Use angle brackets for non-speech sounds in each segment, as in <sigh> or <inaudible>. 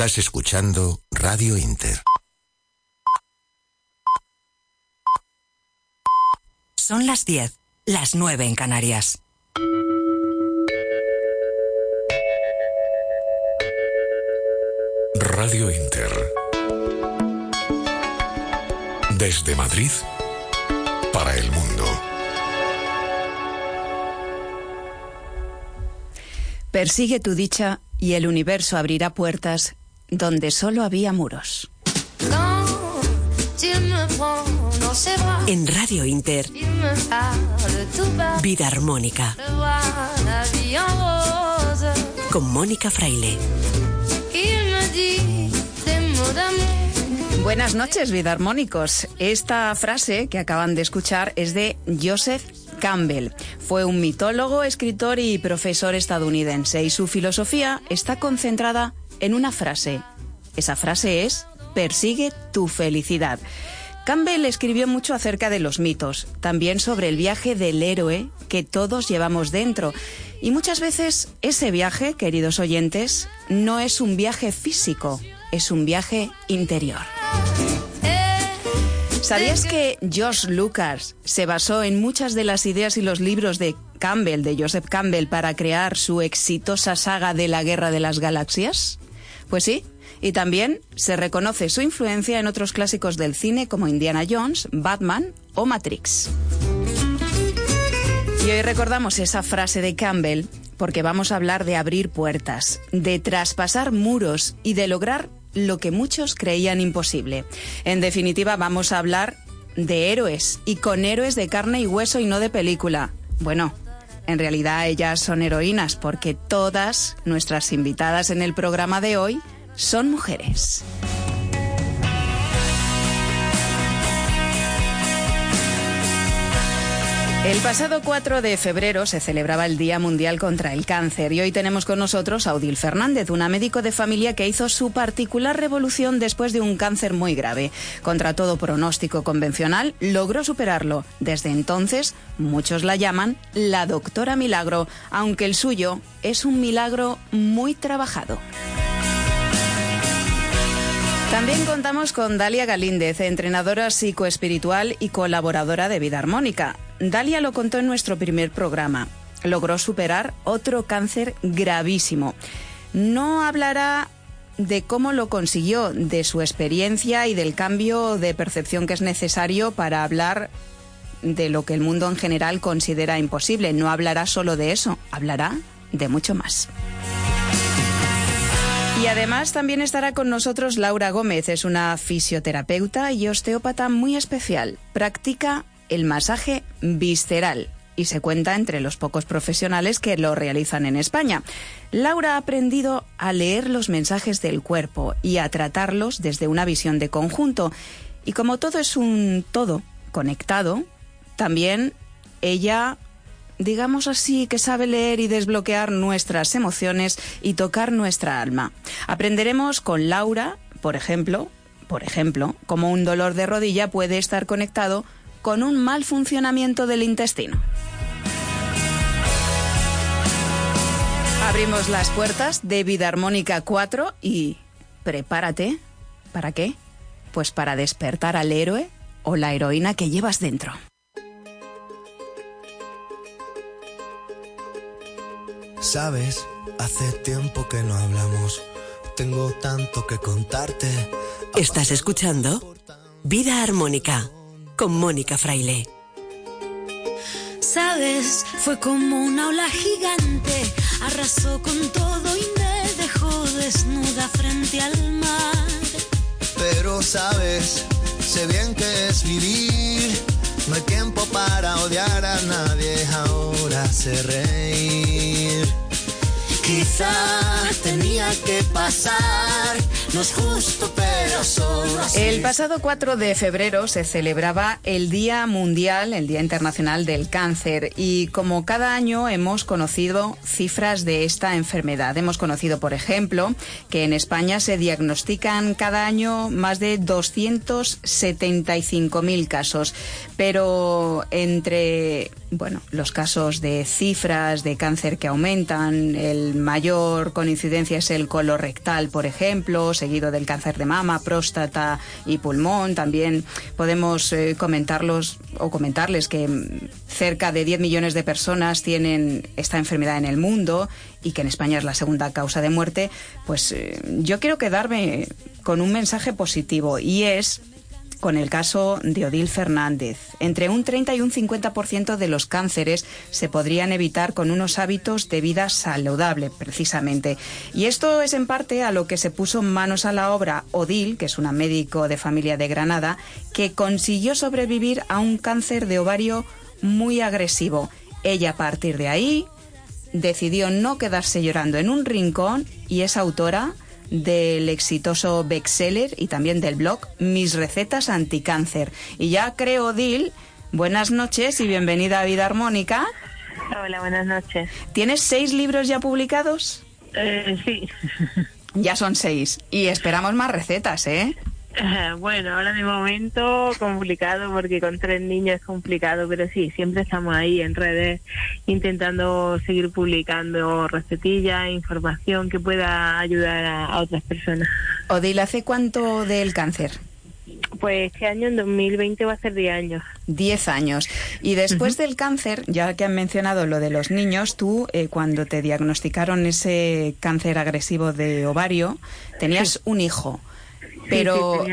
Estás escuchando Radio Inter. Son las 10, las 9 en Canarias. Radio Inter. Desde Madrid para el mundo. Persigue tu dicha y el universo abrirá puertas donde solo había muros. En Radio Inter, Vida Armónica. Con Mónica Fraile. Buenas noches, vida armónicos. Esta frase que acaban de escuchar es de Joseph Campbell. Fue un mitólogo, escritor y profesor estadounidense y su filosofía está concentrada en una frase. Esa frase es, persigue tu felicidad. Campbell escribió mucho acerca de los mitos, también sobre el viaje del héroe que todos llevamos dentro. Y muchas veces ese viaje, queridos oyentes, no es un viaje físico, es un viaje interior. ¿Sabías que George Lucas se basó en muchas de las ideas y los libros de Campbell, de Joseph Campbell, para crear su exitosa saga de la Guerra de las Galaxias? Pues sí, y también se reconoce su influencia en otros clásicos del cine como Indiana Jones, Batman o Matrix. Y hoy recordamos esa frase de Campbell porque vamos a hablar de abrir puertas, de traspasar muros y de lograr lo que muchos creían imposible. En definitiva, vamos a hablar de héroes y con héroes de carne y hueso y no de película. Bueno, en realidad ellas son heroínas porque todas nuestras invitadas en el programa de hoy son mujeres. El pasado 4 de febrero se celebraba el Día Mundial contra el Cáncer y hoy tenemos con nosotros a Odil Fernández, una médico de familia que hizo su particular revolución después de un cáncer muy grave. Contra todo pronóstico convencional, logró superarlo. Desde entonces, muchos la llaman la doctora Milagro, aunque el suyo es un milagro muy trabajado. También contamos con Dalia Galíndez, entrenadora psicoespiritual y colaboradora de Vida Armónica. Dalia lo contó en nuestro primer programa. Logró superar otro cáncer gravísimo. No hablará de cómo lo consiguió, de su experiencia y del cambio de percepción que es necesario para hablar de lo que el mundo en general considera imposible. No hablará solo de eso, hablará de mucho más. Y además también estará con nosotros Laura Gómez, es una fisioterapeuta y osteópata muy especial. Practica el masaje visceral y se cuenta entre los pocos profesionales que lo realizan en España. Laura ha aprendido a leer los mensajes del cuerpo y a tratarlos desde una visión de conjunto. Y como todo es un todo conectado, también ella digamos así, que sabe leer y desbloquear nuestras emociones y tocar nuestra alma. Aprenderemos con Laura, por ejemplo, por ejemplo, cómo un dolor de rodilla puede estar conectado con un mal funcionamiento del intestino. Abrimos las puertas de Vida Armónica 4 y prepárate. ¿Para qué? Pues para despertar al héroe o la heroína que llevas dentro. Sabes, hace tiempo que no hablamos. Tengo tanto que contarte. Estás escuchando Vida Armónica con Mónica Fraile. Sabes, fue como una ola gigante, arrasó con todo y me dejó desnuda frente al mar. Pero sabes, sé bien que es vivir. No hay tiempo para odiar a nadie, ahora sé reír. Quizá tenía que pasar, no es justo, pero solo así. El pasado 4 de febrero se celebraba el Día Mundial, el Día Internacional del Cáncer, y como cada año hemos conocido cifras de esta enfermedad. Hemos conocido, por ejemplo, que en España se diagnostican cada año más de 275.000 casos, pero entre bueno, los casos de cifras de cáncer que aumentan, el mayor con incidencia es el colorectal, por ejemplo, seguido del cáncer de mama, próstata y pulmón. También podemos eh, comentarlos o comentarles que cerca de 10 millones de personas tienen esta enfermedad en el mundo y que en España es la segunda causa de muerte. Pues eh, yo quiero quedarme con un mensaje positivo y es con el caso de Odil Fernández. Entre un 30 y un 50% de los cánceres se podrían evitar con unos hábitos de vida saludable, precisamente. Y esto es en parte a lo que se puso manos a la obra Odil, que es una médico de familia de Granada, que consiguió sobrevivir a un cáncer de ovario muy agresivo. Ella a partir de ahí decidió no quedarse llorando en un rincón y es autora del exitoso bestseller y también del blog Mis recetas anticáncer. Y ya creo, Dil, buenas noches y bienvenida a Vida Armónica. Hola, buenas noches. ¿Tienes seis libros ya publicados? Eh, sí. Ya son seis. Y esperamos más recetas, ¿eh? <laughs> Bueno, ahora de momento complicado porque con tres niños es complicado, pero sí, siempre estamos ahí en redes intentando seguir publicando recetillas, información que pueda ayudar a, otras personas. Odil, ¿hace cuánto del cáncer? Pues este año, en 2020, va a ser 10 años. 10 años. Y después del cáncer, ya que han mencionado lo de los niños, tú, eh, cuando te diagnosticaron ese cáncer agresivo de ovario, tenías un hijo pero,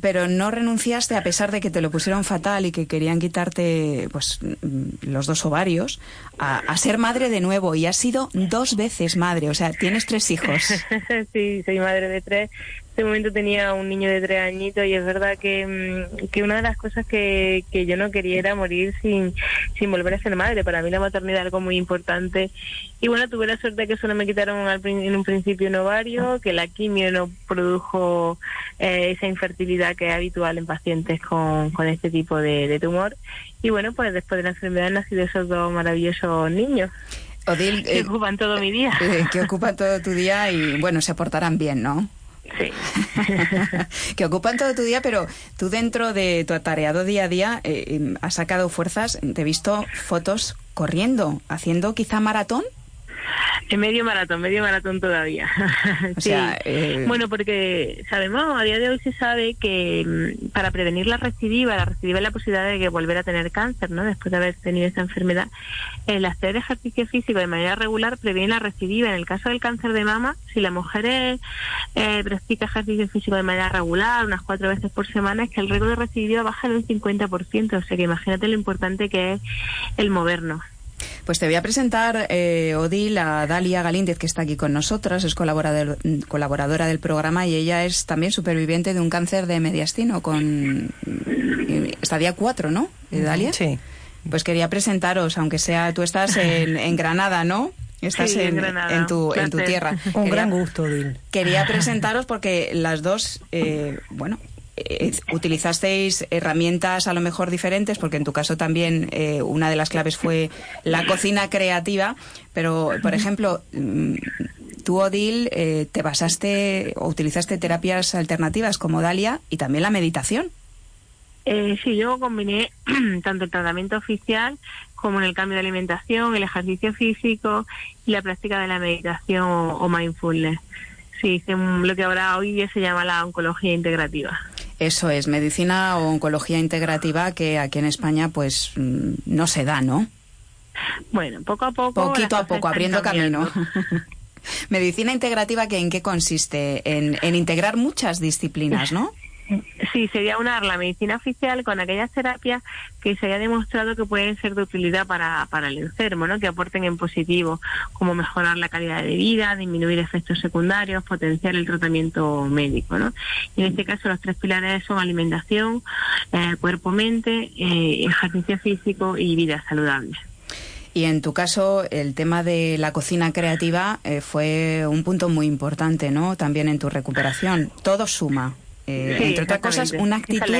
pero no renunciaste a pesar de que te lo pusieron fatal y que querían quitarte pues mm, los dos ovarios a, ser madre de nuevo. Y has sido dos veces madre, o sea, tienes tres hijos. <laughs> sí, soy madre de tres este momento tenía un niño de tres añitos y es verdad que, mm, que una de las cosas que, que, yo no quería era morir sin, sin volver a ser madre. Para mí la maternidad es algo muy importante. Y bueno, tuve la suerte de que solo me quitaron en un principio un ovario, que la quimio no produjo eh, esa infertilidad que es habitual en pacientes con, con este tipo de, tumor. Y bueno, pues después de la enfermedad han nacido esos dos maravillosos niños. Odil, que eh, ocupan todo mi día. Eh, que ocupan todo tu día y bueno, se portarán bien, ¿no? Sí. <laughs> que ocupan todo tu día, pero tú dentro de tu atareado día a día eh, has sacado fuerzas, te he visto fotos corriendo, haciendo quizá maratón. <laughs> En medio maratón, medio maratón todavía. <laughs> sí. Eh, bueno, porque sabemos, a día de hoy se sabe que mm, para prevenir la recidiva, la recidiva es la posibilidad de que volver a tener cáncer, ¿no? Después de haber tenido esa enfermedad, el hacer ejercicio físico de manera regular previene la recidiva. En el caso del cáncer de mama, si la mujer eh, practica ejercicio físico de manera regular, unas cuatro veces por semana, es que el riesgo de recidiva baja en un 50%. O sea que imagínate lo importante que es el movernos. Pues te voy a presentar, eh, Odil, a Dalia Galíndez, que está aquí con nosotras, es colaboradora del programa y ella es también superviviente de un cáncer de mediastino con eh, estadia 4, ¿no? ¿De Dalia? Sí. Pues quería presentaros, aunque sea, tú estás en, Granada, ¿no? Estás en, en, tu, en tu tierra. Un gran gusto, Odil. Quería presentaros porque las dos, eh, bueno, eh, utilizasteis herramientas a lo mejor diferentes, porque en tu caso también eh, una de las claves fue la cocina creativa, pero por ejemplo, mm, tú, Odil, eh, te basaste o utilizaste terapias alternativas como Dalia y también la meditación. sí, yo combiné <clears throat> tanto el tratamiento oficial como en el cambio de alimentación, el ejercicio físico y la práctica de la meditación o, mindfulness. Sí, lo que ahora hoy se llama la oncología integrativa. Eso es, medicina o oncología integrativa que aquí en España pues mm, no se da, ¿no? Bueno, poco a poco. Poquito a poco, abriendo camino. <laughs> medicina integrativa, que ¿en qué consiste? En, en integrar muchas disciplinas, ¿no? Sí, sería unar la medicina oficial con aquellas terapias que se haya demostrado que pueden ser de utilidad para, para el enfermo, ¿no? que aporten en positivo, como mejorar la calidad de vida, disminuir efectos secundarios, potenciar el tratamiento médico. ¿no? Y en este caso los tres pilares son alimentación, eh, cuerpo-mente, eh, ejercicio físico y vida saludable. Y en tu caso, el tema de la cocina creativa eh, fue un punto muy importante, ¿no? También en tu recuperación. Todo suma. Eh, entre otras cosas, una actitud.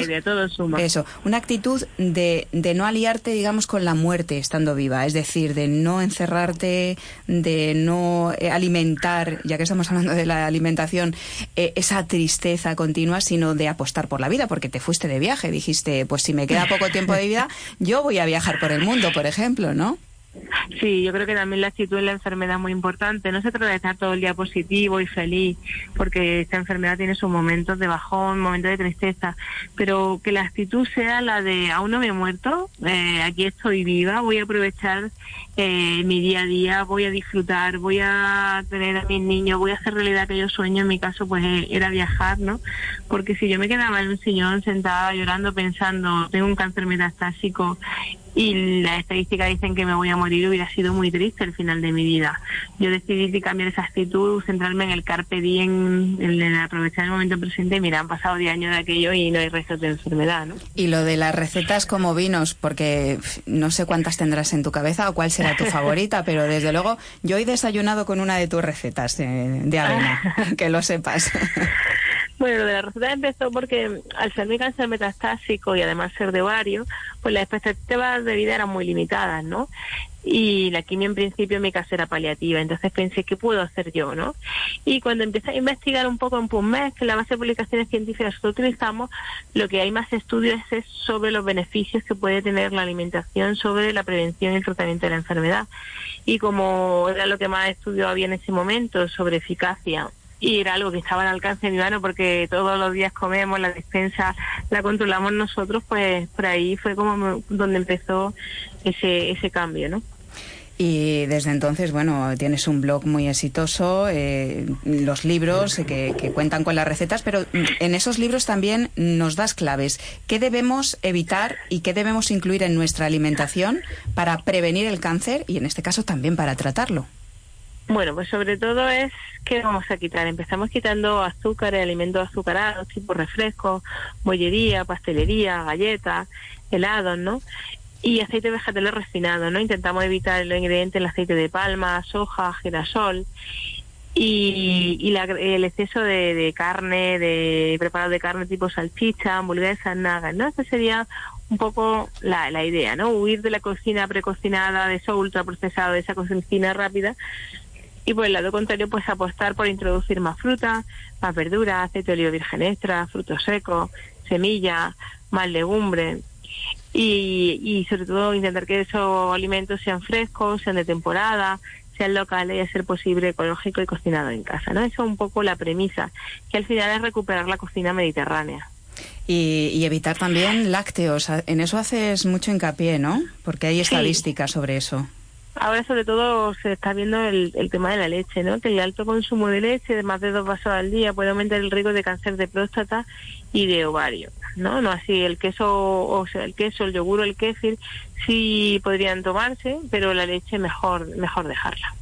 Eso, una actitud de, de no aliarte, digamos, con la muerte estando viva. Es decir, de no encerrarte, de no eh, alimentar, ya que estamos hablando de la alimentación, eh, esa tristeza continua, sino de apostar por la vida, porque te fuiste de viaje. Dijiste, pues si me queda poco tiempo de vida, <laughs> yo voy a viajar por el mundo, por ejemplo, ¿no? Sí, yo creo que también la actitud en la enfermedad es muy importante. No se trata de estar todo el día positivo y feliz, porque esta enfermedad tiene sus momentos de bajón, momentos de tristeza, pero que la actitud sea la de aún no me he muerto, eh, aquí estoy viva, voy a aprovechar eh, mi día a día, voy a disfrutar, voy a tener a mis niños, voy a hacer realidad aquellos sueños. En mi caso, pues eh, era viajar, ¿no? Porque si yo me quedaba en un sillón sentada llorando pensando, tengo un cáncer metastásico y las estadísticas dicen que me voy a morir, hubiera sido muy triste el final de mi vida. Yo decidí cambiar esa actitud, centrarme en el carpe diem, en aprovechar el momento presente. Mira, han pasado 10 años de aquello y no hay restos de enfermedad, ¿no? Y lo de las recetas como vinos, porque no sé cuántas tendrás en tu cabeza o cuál será tu <laughs> favorita, pero desde luego yo he desayunado con una de tus recetas de avena, <laughs> que lo sepas. <laughs> Bueno, lo de la receta empezó porque al ser mi cáncer metastásico y además ser de ovario, pues las expectativas de vida eran muy limitadas, ¿no? Y la quimio en principio en mi caso era paliativa, entonces pensé, ¿qué puedo hacer yo, no? Y cuando empecé a investigar un poco en PubMed, que la base de publicaciones científicas que utilizamos, lo que hay más estudios es sobre los beneficios que puede tener la alimentación sobre la prevención y el tratamiento de la enfermedad. Y como era lo que más estudio había en ese momento sobre eficacia y era algo que estaba al alcance de mi mano porque todos los días comemos, la despensa la controlamos nosotros, pues por ahí fue como donde empezó ese, ese cambio, ¿no? Y desde entonces, bueno, tienes un blog muy exitoso, eh, los libros que, que, cuentan con las recetas, pero en esos libros también nos das claves. ¿Qué debemos evitar y qué debemos incluir en nuestra alimentación para prevenir el cáncer y en este caso también para tratarlo? Bueno, pues sobre todo es que vamos a quitar. Empezamos quitando azúcar y alimentos azucarados, tipo refrescos, bollería, pastelería, galletas, helados, ¿no? Y aceite vegetal refinado, ¿no? Intentamos evitar los ingredientes, el aceite de palma, soja, girasol y, el exceso de, carne, de preparado de carne tipo salchicha, hamburguesas, nada, ¿no? Esa sería un poco la, la idea, ¿no? Huir de la cocina precocinada, de eso ultraprocesado, de esa cocina rápida, y por el lado contrario, pues apostar por introducir más fruta, más verdura, aceite de oliva virgen extra, frutos secos, semillas, más legumbre. Y, y sobre todo intentar que esos alimentos sean frescos, sean de temporada, sean locales y a ser posible ecológico y cocinado en casa. ¿no? Eso es un poco la premisa, que al final es recuperar la cocina mediterránea. Y, y, evitar también lácteos. En eso haces mucho hincapié, ¿no? Porque hay estadísticas sobre eso. Ahora sobre todo se está viendo el, tema de la leche, ¿no? Que el alto consumo de leche, de más de dos vasos al día, puede aumentar el riesgo de cáncer de próstata y de ovario, ¿no? No así el queso, o sea, el queso, el yogur el kéfir sí podrían tomarse, pero la leche mejor, mejor dejarla.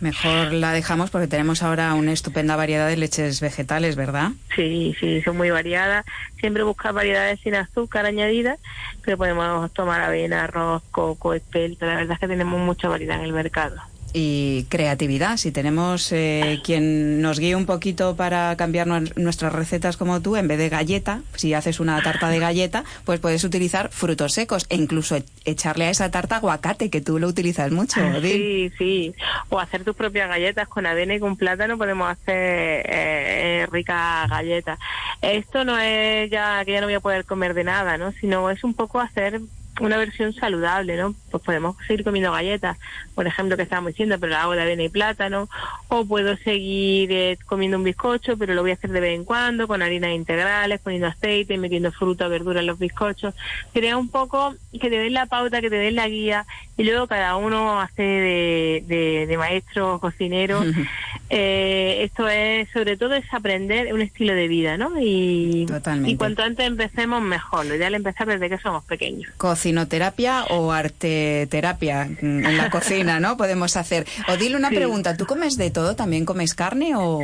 Mejor la dejamos porque tenemos ahora una estupenda variedad de leches vegetales, ¿verdad? Sí, sí, son muy variadas. Siempre busca variedades sin azúcar añadida, pero podemos tomar avena, arroz, coco, espelta. La verdad es que tenemos mucha variedad en el mercado y creatividad. Si tenemos eh, quien nos guíe un poquito para cambiar nuestras recetas como tú, en vez de galleta, si haces una tarta de galleta, pues puedes utilizar frutos secos e incluso e-, echarle a esa tarta aguacate, que tú lo utilizas mucho. Sí, sí. O hacer tus propias galletas con avena y con plátano, podemos hacer eh, ricas galletas. Esto no es ya que ya no voy a poder comer de nada, ¿no? Sino es un poco hacer una versión saludable, ¿no? Pues podemos seguir comiendo galletas, por ejemplo, que estábamos diciendo, pero la hago de avena y plátano, o puedo seguir eh, comiendo un bizcocho, pero lo voy a hacer de vez en cuando, con harinas integrales, poniendo aceite, metiendo fruta, verdura en los bizcochos. Sería un poco que te den la pauta, que te den la guía, y luego cada uno hace de, de, maestro, cocinero. <laughs> eh, esto es, sobre todo, es aprender un estilo de vida, ¿no? Y, y cuanto antes empecemos, mejor. Lo ideal es empezar desde que somos pequeños cocinoterapia o arteterapia en la cocina, ¿no? <laughs> Podemos hacer. O dile una pregunta, ¿tú comes de todo? ¿También comes carne o...?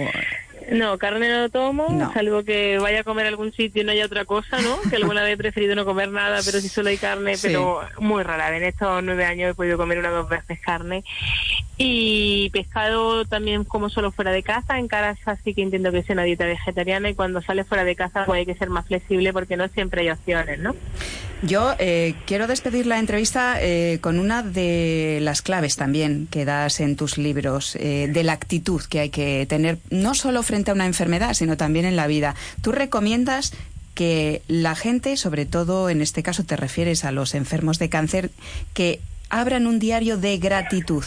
No, carne no tomo, salvo que vaya a comer a algún sitio y no haya otra cosa, ¿no? Que alguna vez he preferido no comer nada, pero si solo hay carne, pero muy rara. En estos nueve años he podido comer una o dos veces carne. Y pescado también como solo fuera de casa, en casa sí que intento que sea una dieta vegetariana y cuando sale fuera de casa pues hay que ser más flexible porque no siempre hay opciones, ¿no? Yo eh, quiero despedir la entrevista eh, con una de las claves también que das en tus libros, eh, de la actitud que hay que tener, no solo frente a una enfermedad, sino también en la vida. Tú recomiendas que la gente, sobre todo en este caso te refieres a los enfermos de cáncer, que abran un diario de gratitud.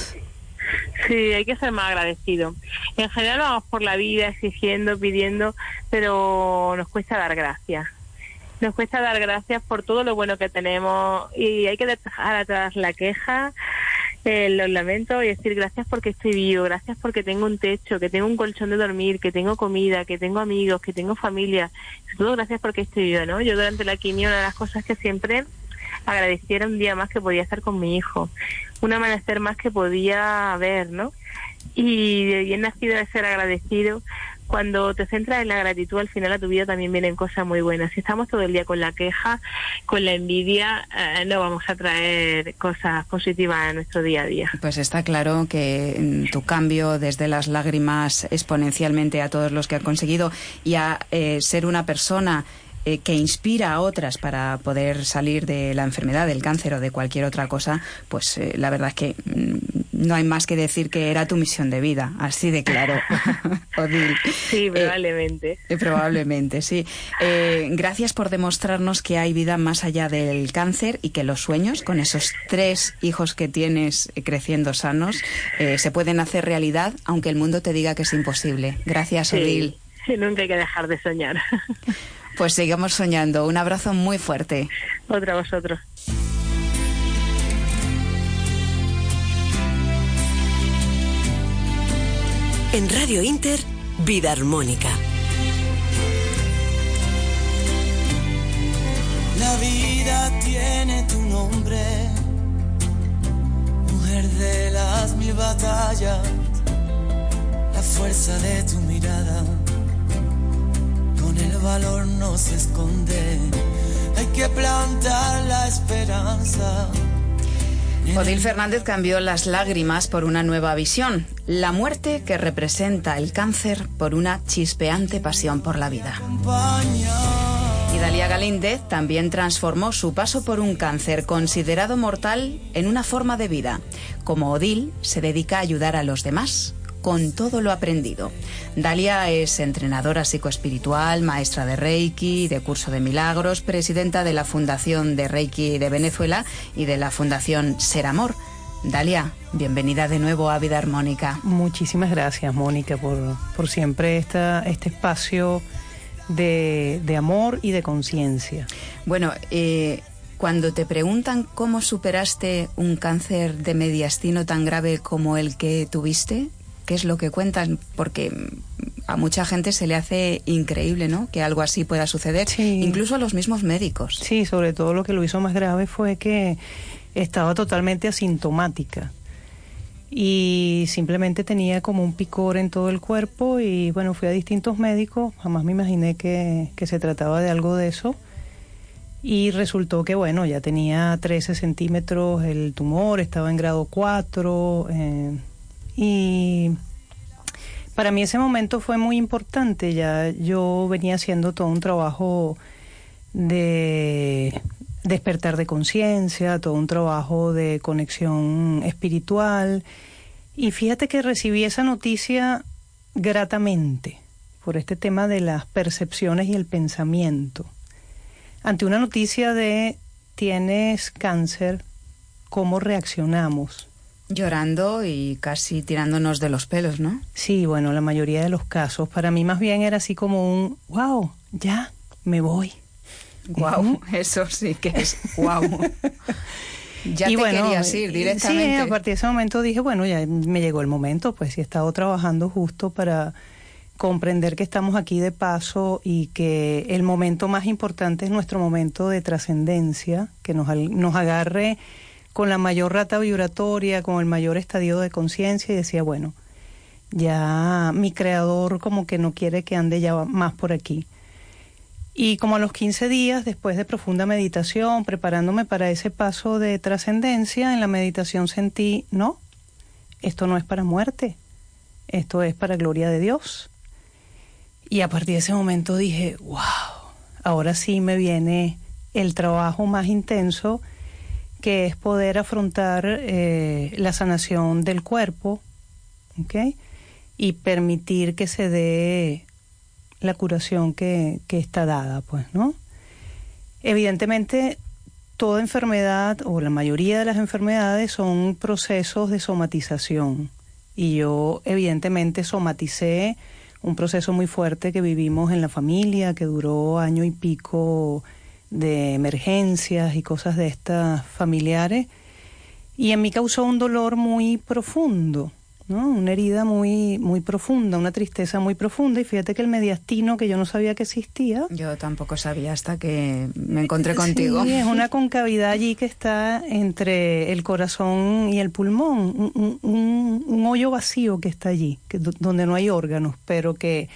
Sí, hay que ser más agradecido. En general vamos por la vida exigiendo, pidiendo, pero nos cuesta dar gracias nos cuesta dar gracias por todo lo bueno que tenemos y hay que dejar atrás la queja, eh, los lamentos y decir gracias porque estoy vivo, gracias porque tengo un techo, que tengo un colchón de dormir, que tengo comida, que tengo amigos, que tengo familia. Todo gracias porque estoy vivo, ¿no? Yo durante la quimio una de las cosas que siempre agradeciera un día más que podía estar con mi hijo, un amanecer más que podía ver, ¿no? Y bien nacido de ser agradecido, cuando te centras en la gratitud, al final a tu vida también vienen cosas muy buenas. Si estamos todo el día con la queja, con la envidia, eh, no vamos a traer cosas positivas a nuestro día a día. Pues está claro que mm, tu cambio desde las lágrimas exponencialmente a todos los que han conseguido y a eh, ser una persona eh, que inspira a otras para poder salir de la enfermedad, del cáncer o de cualquier otra cosa, pues eh, la verdad es que mm, no hay más que decir que era tu misión de vida, así de claro, <laughs> Odil. Sí, eh, probablemente. probablemente, sí. gracias por demostrarnos que hay vida más allá del cáncer y que los sueños, con esos tres hijos que tienes creciendo sanos, se pueden hacer realidad, aunque el mundo te diga que es imposible. Gracias, Odil. Sí, <laughs> nunca hay que dejar de soñar. <laughs> Pues sigamos soñando. Un abrazo muy fuerte. Otra a vosotros. En Radio Inter, Vida Armónica. La vida tiene tu nombre, mujer de las mil batallas, la fuerza de tu mirada el valor no se esconde, hay que plantar la esperanza. Odil Fernández cambió las lágrimas por una nueva visión, la muerte que representa el cáncer por una chispeante pasión por la vida. Y Dalia Galíndez también transformó su paso por un cáncer considerado mortal en una forma de vida. Como Odil, se dedica a ayudar a los demás con todo lo aprendido. Dalia es entrenadora psicoespiritual, maestra de Reiki, de curso de milagros, presidenta de la Fundación de Reiki de Venezuela y de la Fundación Ser Amor. Dalia, bienvenida de nuevo a Vida Armónica. Muchísimas gracias, Mónica, por, siempre esta, este espacio de, amor y de conciencia. Bueno, eh, cuando te preguntan cómo superaste un cáncer de mediastino tan grave como el que tuviste, qué es lo que cuentan, porque a mucha gente se le hace increíble, ¿no? Que algo así pueda suceder, incluso a los mismos médicos. Sí, sobre todo lo que lo hizo más grave fue que estaba totalmente asintomática y simplemente tenía como un picor en todo el cuerpo y bueno, fui a distintos médicos, jamás me imaginé que, se trataba de algo de eso y resultó que bueno, ya tenía 13 centímetros el tumor, estaba en grado 4 eh, y para mí ese momento fue muy importante, ya yo venía haciendo todo un trabajo de despertar de conciencia, todo un trabajo de conexión espiritual. Y fíjate que recibí esa noticia gratamente por este tema de las percepciones y el pensamiento. Ante una noticia de tienes cáncer, ¿cómo reaccionamos? Llorando y casi tirándonos de los pelos, ¿no? Sí, bueno, la mayoría de los casos. Para mí más bien era así como un, wow, ya, me voy. Wow, <laughs> eso sí que es <laughs> wow. ya te querías ir directamente. Sí, a partir de ese momento dije, bueno, ya me llegó el momento, pues he estado trabajando justo para comprender que estamos aquí de paso y que el momento más importante es nuestro momento de trascendencia, que nos, nos agarre con la mayor rata vibratoria, con el mayor estadio de conciencia y decía, bueno, Ya mi creador como que no quiere que ande ya más por aquí. Y como a los 15 días, después de profunda meditación, preparándome para ese paso de trascendencia, en la meditación sentí, no, esto no es para muerte, esto es para gloria de Dios. Y a partir de ese momento dije, wow, ahora sí me viene el trabajo más intenso, que es poder afrontar eh, la sanación del cuerpo. Y permitir que se dé la curación que, que está dada, pues, ¿no? Evidentemente, toda enfermedad o la mayoría de las enfermedades son procesos de somatización. Y yo, evidentemente, somaticé un proceso muy fuerte que vivimos en la familia, que duró año y pico de emergencias y cosas de estas familiares. Y en mí causó un dolor muy profundo. ¿no? Una herida muy, muy profunda, una tristeza muy profunda. Y fíjate que el mediastino, que yo no sabía que existía. Yo tampoco sabía hasta que me encontré contigo. Sí, es una <laughs> concavidad allí que está entre el corazón y el pulmón. Un, un, hoyo vacío que está allí, que, donde no hay órganos, pero que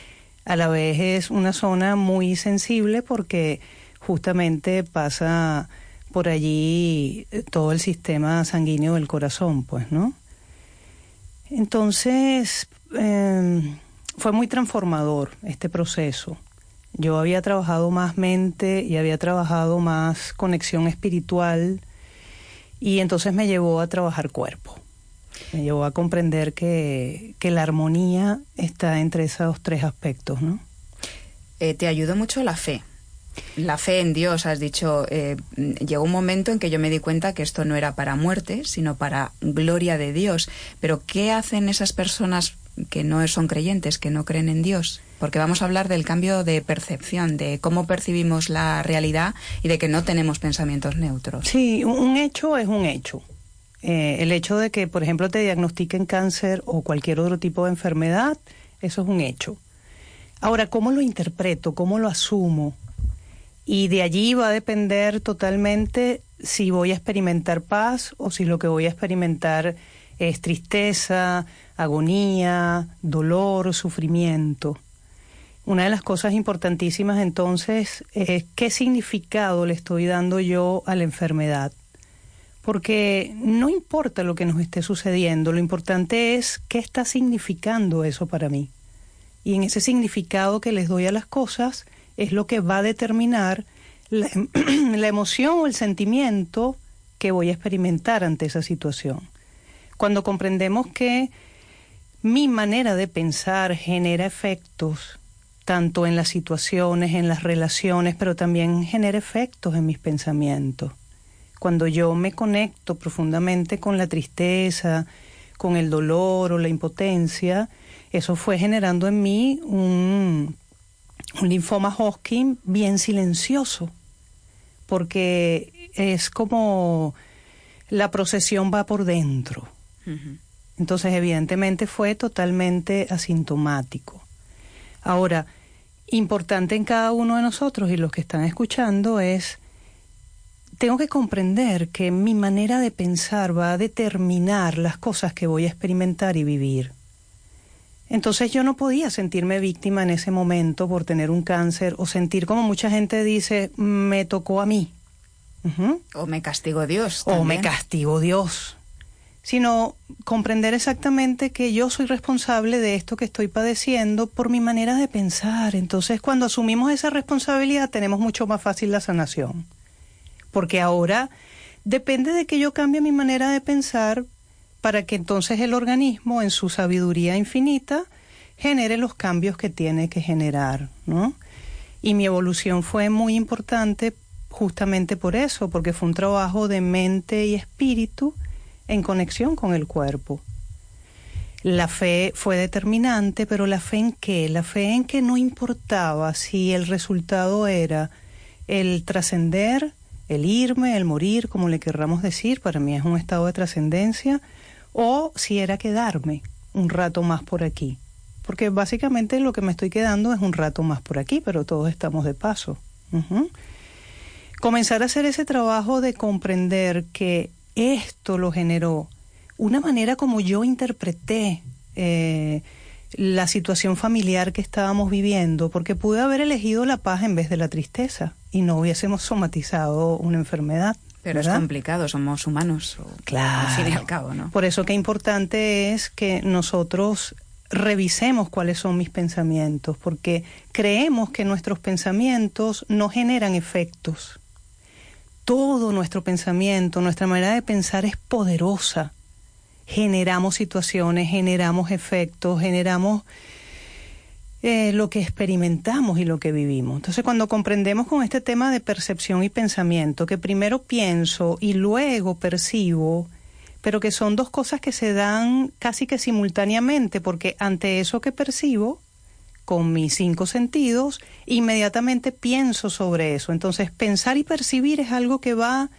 a la vez es una zona muy sensible porque justamente pasa por allí todo el sistema sanguíneo del corazón, pues, ¿no? Entonces, em, fue muy transformador este proceso. Yo había trabajado más mente y había trabajado más conexión espiritual y entonces me llevó a trabajar cuerpo. Me llevó a comprender que, que la armonía está entre esos tres aspectos, ¿no? Eh, te ayudó mucho la fe. La fe en Dios, has dicho, eh, llegó un momento en que yo me di cuenta que esto no era para muerte, sino para gloria de Dios. Pero ¿qué hacen esas personas que no son creyentes, que no creen en Dios? Porque vamos a hablar del cambio de percepción, de cómo percibimos la realidad y de que no tenemos pensamientos neutros. Sí, un hecho es un hecho. Eh, el hecho de que, por ejemplo, te diagnostiquen cáncer o cualquier otro tipo de enfermedad, eso es un hecho. Ahora, ¿cómo lo interpreto? ¿Cómo lo asumo? Y de allí va a depender totalmente si voy a experimentar paz o si lo que voy a experimentar es tristeza, agonía, dolor, sufrimiento. Una de las cosas importantísimas entonces es qué significado le estoy dando yo a la enfermedad. Porque no importa lo que nos esté sucediendo, lo importante es qué está significando eso para mí. Y en ese significado que les doy a las cosas, es lo que va a determinar <clears throat> la, emoción o el sentimiento que voy a experimentar ante esa situación. Cuando comprendemos que mi manera de pensar genera efectos tanto en las situaciones, en las relaciones, pero también genera efectos en mis pensamientos. Cuando yo me conecto profundamente con la tristeza, con el dolor o la impotencia, eso fue generando en mí un, un linfoma Hodgkin bien silencioso, porque es como la procesión va por dentro. Entonces, evidentemente fue totalmente asintomático. Ahora, importante en cada uno de nosotros y los que están escuchando es, tengo que comprender que mi manera de pensar va a determinar las cosas que voy a experimentar y vivir. Entonces yo no podía sentirme víctima en ese momento por tener un cáncer o sentir como mucha gente dice, me tocó a mí. O me castigó Dios. O me castigó Dios. Sino comprender exactamente que yo soy responsable de esto que estoy padeciendo por mi manera de pensar. Entonces cuando asumimos esa responsabilidad tenemos mucho más fácil la sanación. Porque ahora depende de que yo cambie mi manera de pensar para que entonces el organismo, en su sabiduría infinita, genere los cambios que tiene que generar, ¿no? Y mi evolución fue muy importante justamente por eso, porque fue un trabajo de mente y espíritu en conexión con el cuerpo. La fe fue determinante, pero la fe en qué? La fe en que no importaba si el resultado era el trascender, el irme, el morir, como le querramos decir, para mí es un estado de trascendencia, o si era quedarme un rato más por aquí. Porque básicamente lo que me estoy quedando es un rato más por aquí, pero todos estamos de paso. Comenzar a hacer ese trabajo de comprender que esto lo generó una manera como yo interpreté eh, la situación familiar que estábamos viviendo, porque pude haber elegido la paz en vez de la tristeza y no hubiésemos somatizado una enfermedad. Pero es complicado, somos humanos. Claro. Al fin y al cabo, ¿no? Por eso que importante es que nosotros revisemos cuáles son mis pensamientos, porque creemos que nuestros pensamientos no generan efectos. Todo nuestro pensamiento, nuestra manera de pensar es poderosa. Generamos situaciones, generamos efectos, generamos eh, lo que experimentamos y lo que vivimos. Entonces, cuando comprendemos con este tema de percepción y pensamiento, que primero pienso y luego percibo, pero que son dos cosas que se dan casi que simultáneamente, porque ante eso que percibo, con mis cinco sentidos, inmediatamente pienso sobre eso. Entonces, pensar y percibir es algo que va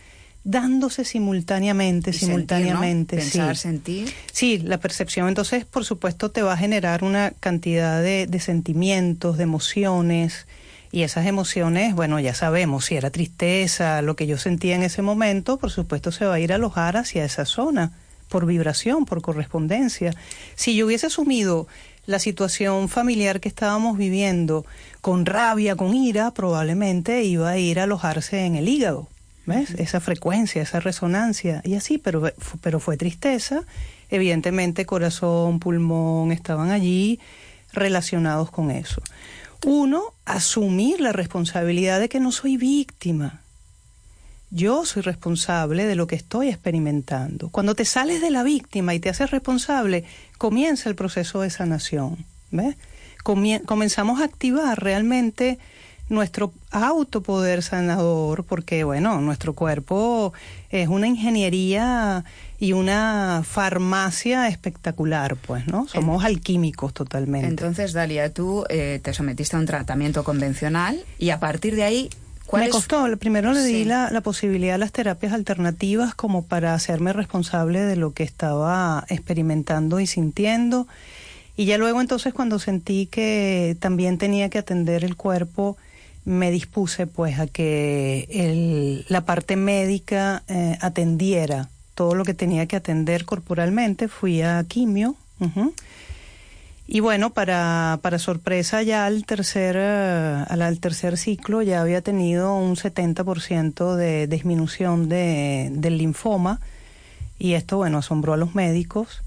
dándose simultáneamente, simultáneamente. Pensar, sentir. Sí, la percepción entonces, por supuesto, te va a generar una cantidad de, de, sentimientos, de emociones, y esas emociones, bueno, ya sabemos, si era tristeza, lo que yo sentía en ese momento, por supuesto se va a ir a alojar hacia esa zona, por vibración, por correspondencia. Si yo hubiese asumido la situación familiar que estábamos viviendo con rabia, con ira, probablemente iba a ir a alojarse en el hígado ¿Ves? Esa frecuencia, esa resonancia. Y así, pero, pero fue tristeza. Evidentemente, corazón, pulmón estaban allí relacionados con eso. Uno, asumir la responsabilidad de que no soy víctima. Yo soy responsable de lo que estoy experimentando. Cuando te sales de la víctima y te haces responsable, comienza el proceso de sanación. ¿ves? comenzamos a activar realmente nuestro autopoder sanador, porque bueno, nuestro cuerpo es una ingeniería y una farmacia espectacular, pues, ¿no? Somos alquímicos totalmente. Entonces, Dalia, tú eh, te sometiste a un tratamiento convencional y a partir de ahí... Me costó, primero le di la, la posibilidad a las terapias alternativas como para hacerme responsable de lo que estaba experimentando y sintiendo. Y ya luego entonces cuando sentí que también tenía que atender el cuerpo, me dispuse pues a que la parte médica eh, atendiera todo lo que tenía que atender corporalmente. Fui a quimio. Y bueno, para, para sorpresa ya al tercer, uh, al, tercer ciclo ya había tenido un 70% de disminución de, del linfoma. Y esto, bueno, asombró a los médicos.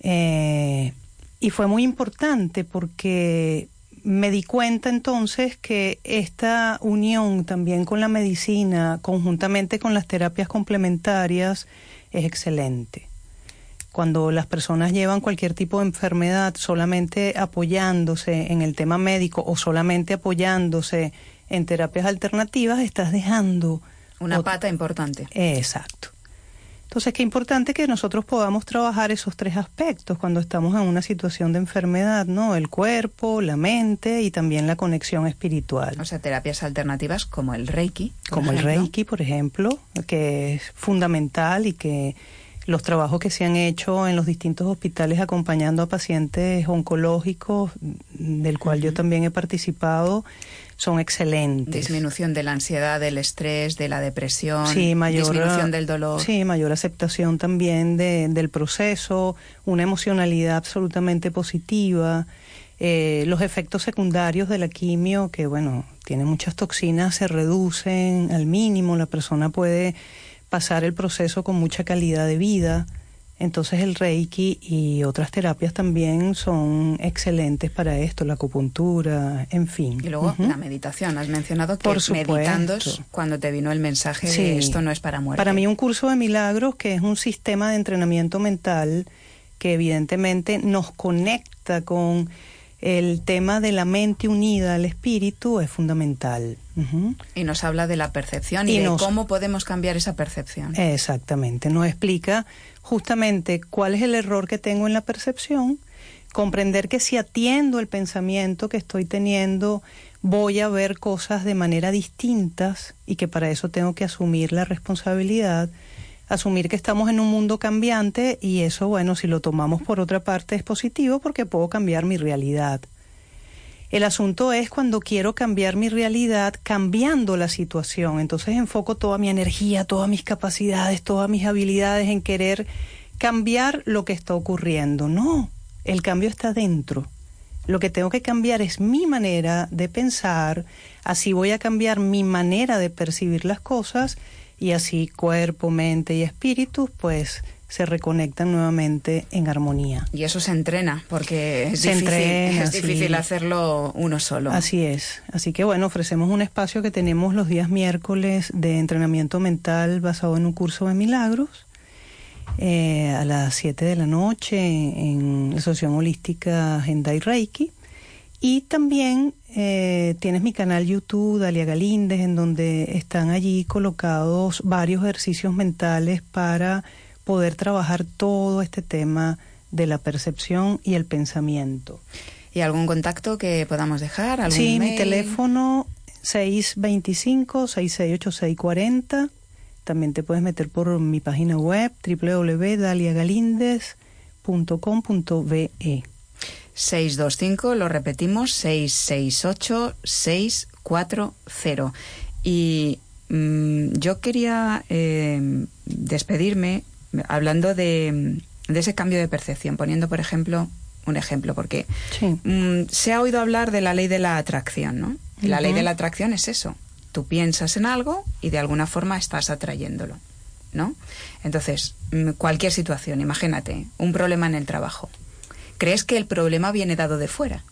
Eh, y fue muy importante porque me di cuenta entonces que esta unión también con la medicina, conjuntamente con las terapias complementarias, es excelente. Cuando las personas llevan cualquier tipo de enfermedad solamente apoyándose en el tema médico o solamente apoyándose en terapias alternativas, estás dejando... Una pata importante. Exacto. Entonces, qué importante que nosotros podamos trabajar esos tres aspectos cuando estamos en una situación de enfermedad, ¿no? El cuerpo, la mente y también la conexión espiritual. O sea, terapias alternativas como el Reiki. Como el Reiki, por ejemplo, que es fundamental y que los trabajos que se han hecho en los distintos hospitales acompañando a pacientes oncológicos, del cual yo también he participado, son excelentes. Disminución de la ansiedad, del estrés, de la depresión, sí, mayor, disminución del dolor. Sí, mayor aceptación también de, del proceso, una emocionalidad absolutamente positiva. Eh, los efectos secundarios de la quimio, que bueno, tiene muchas toxinas, se reducen al mínimo, la persona puede pasar el proceso con mucha calidad de vida. Entonces el Reiki y otras terapias también son excelentes para esto, la acupuntura, en fin. Y luego la meditación, has mencionado que meditando cuando te vino el mensaje de esto no es para muerte. Para mí un curso de milagros que es un sistema de entrenamiento mental que evidentemente nos conecta con el tema de la mente unida al espíritu es fundamental. Y nos habla de la percepción y, de cómo podemos cambiar esa percepción. Exactamente, nos explica justamente cuál es el error que tengo en la percepción, comprender que si atiendo el pensamiento que estoy teniendo, voy a ver cosas de manera distintas y que para eso tengo que asumir la responsabilidad, asumir que estamos en un mundo cambiante y eso, bueno, si lo tomamos por otra parte es positivo porque puedo cambiar mi realidad. El asunto es cuando quiero cambiar mi realidad cambiando la situación. Entonces enfoco toda mi energía, todas mis capacidades, todas mis habilidades en querer cambiar lo que está ocurriendo. No, El cambio está dentro. Lo que tengo que cambiar es mi manera de pensar, así voy a cambiar mi manera de percibir las cosas y así cuerpo, mente y espíritu pues se reconectan nuevamente en armonía. Y eso se entrena, porque es, difícil, es difícil hacerlo uno solo. Así es. Así que bueno, ofrecemos un espacio que tenemos los días miércoles de entrenamiento mental basado en un curso de milagros. Eh, a las 7 de la noche en la Asociación Holística Gendai Reiki. Y también eh, tienes mi canal YouTube, Dalia Galíndez, en donde están allí colocados varios ejercicios mentales para poder trabajar todo este tema de la percepción y el pensamiento. ¿Y algún contacto que podamos dejar? ¿Algún sí, mi teléfono 625-668640. También te puedes meter por mi página web www.daliagalindez.com.be. 625, lo repetimos, 668-640. Y mm, yo quería eh, despedirme hablando de, ese cambio de percepción, poniendo, por ejemplo, un ejemplo, porque mm, se ha oído hablar de la ley de la atracción, ¿no? La ley de la atracción es eso. Tú piensas en algo y de alguna forma estás atrayéndolo, ¿no? Entonces, mm, cualquier situación, imagínate, un problema en el trabajo. Crees que el problema viene dado de fuera,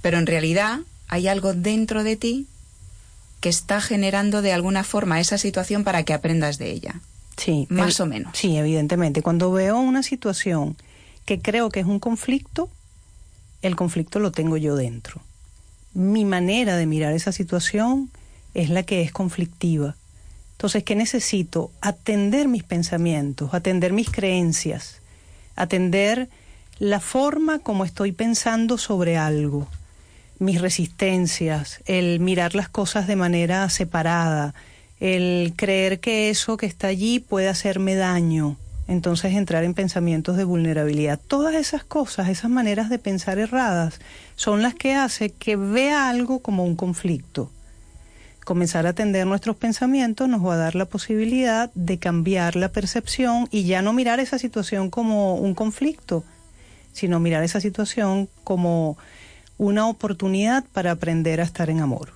pero en realidad hay algo dentro de ti que está generando de alguna forma esa situación para que aprendas de ella. Sí, más o menos. Sí, evidentemente. Cuando veo una situación que creo que es un conflicto, el conflicto lo tengo yo dentro. Mi manera de mirar esa situación es la que es conflictiva. Entonces, ¿qué necesito? Atender mis pensamientos, atender mis creencias, atender la forma como estoy pensando sobre algo, mis resistencias, el mirar las cosas de manera separada, el creer que eso que está allí puede hacerme daño, entonces entrar en pensamientos de vulnerabilidad. Todas esas cosas, esas maneras de pensar erradas, son las que hace que vea algo como un conflicto. Comenzar a atender nuestros pensamientos nos va a dar la posibilidad de cambiar la percepción y ya no mirar esa situación como un conflicto, sino mirar esa situación como una oportunidad para aprender a estar en amor.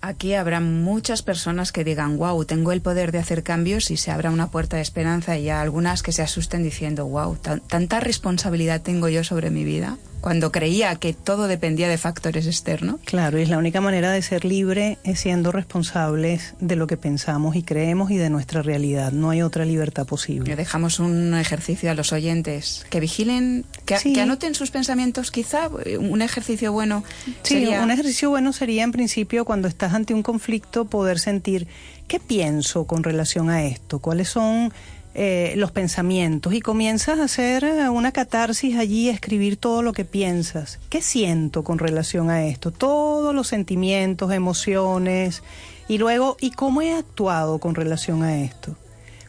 Aquí habrá muchas personas que digan, wow, tengo el poder de hacer cambios y se abra una puerta de esperanza y algunas que se asusten diciendo, wow, tanta responsabilidad tengo yo sobre mi vida cuando creía que todo dependía de factores externos. Claro, y es la única manera de ser libre es siendo responsables de lo que pensamos y creemos y de nuestra realidad. No hay otra libertad posible. Le dejamos un ejercicio a los oyentes, que vigilen, que, anoten sus pensamientos quizá. Un ejercicio bueno sí, un ejercicio bueno sería en principio cuando estás ante un conflicto poder sentir qué pienso con relación a esto, cuáles son eh, los pensamientos y comienzas a hacer eh, una catarsis allí, a escribir todo lo que piensas. ¿Qué siento con relación a esto? Todos los sentimientos, emociones y luego, ¿y cómo he actuado con relación a esto?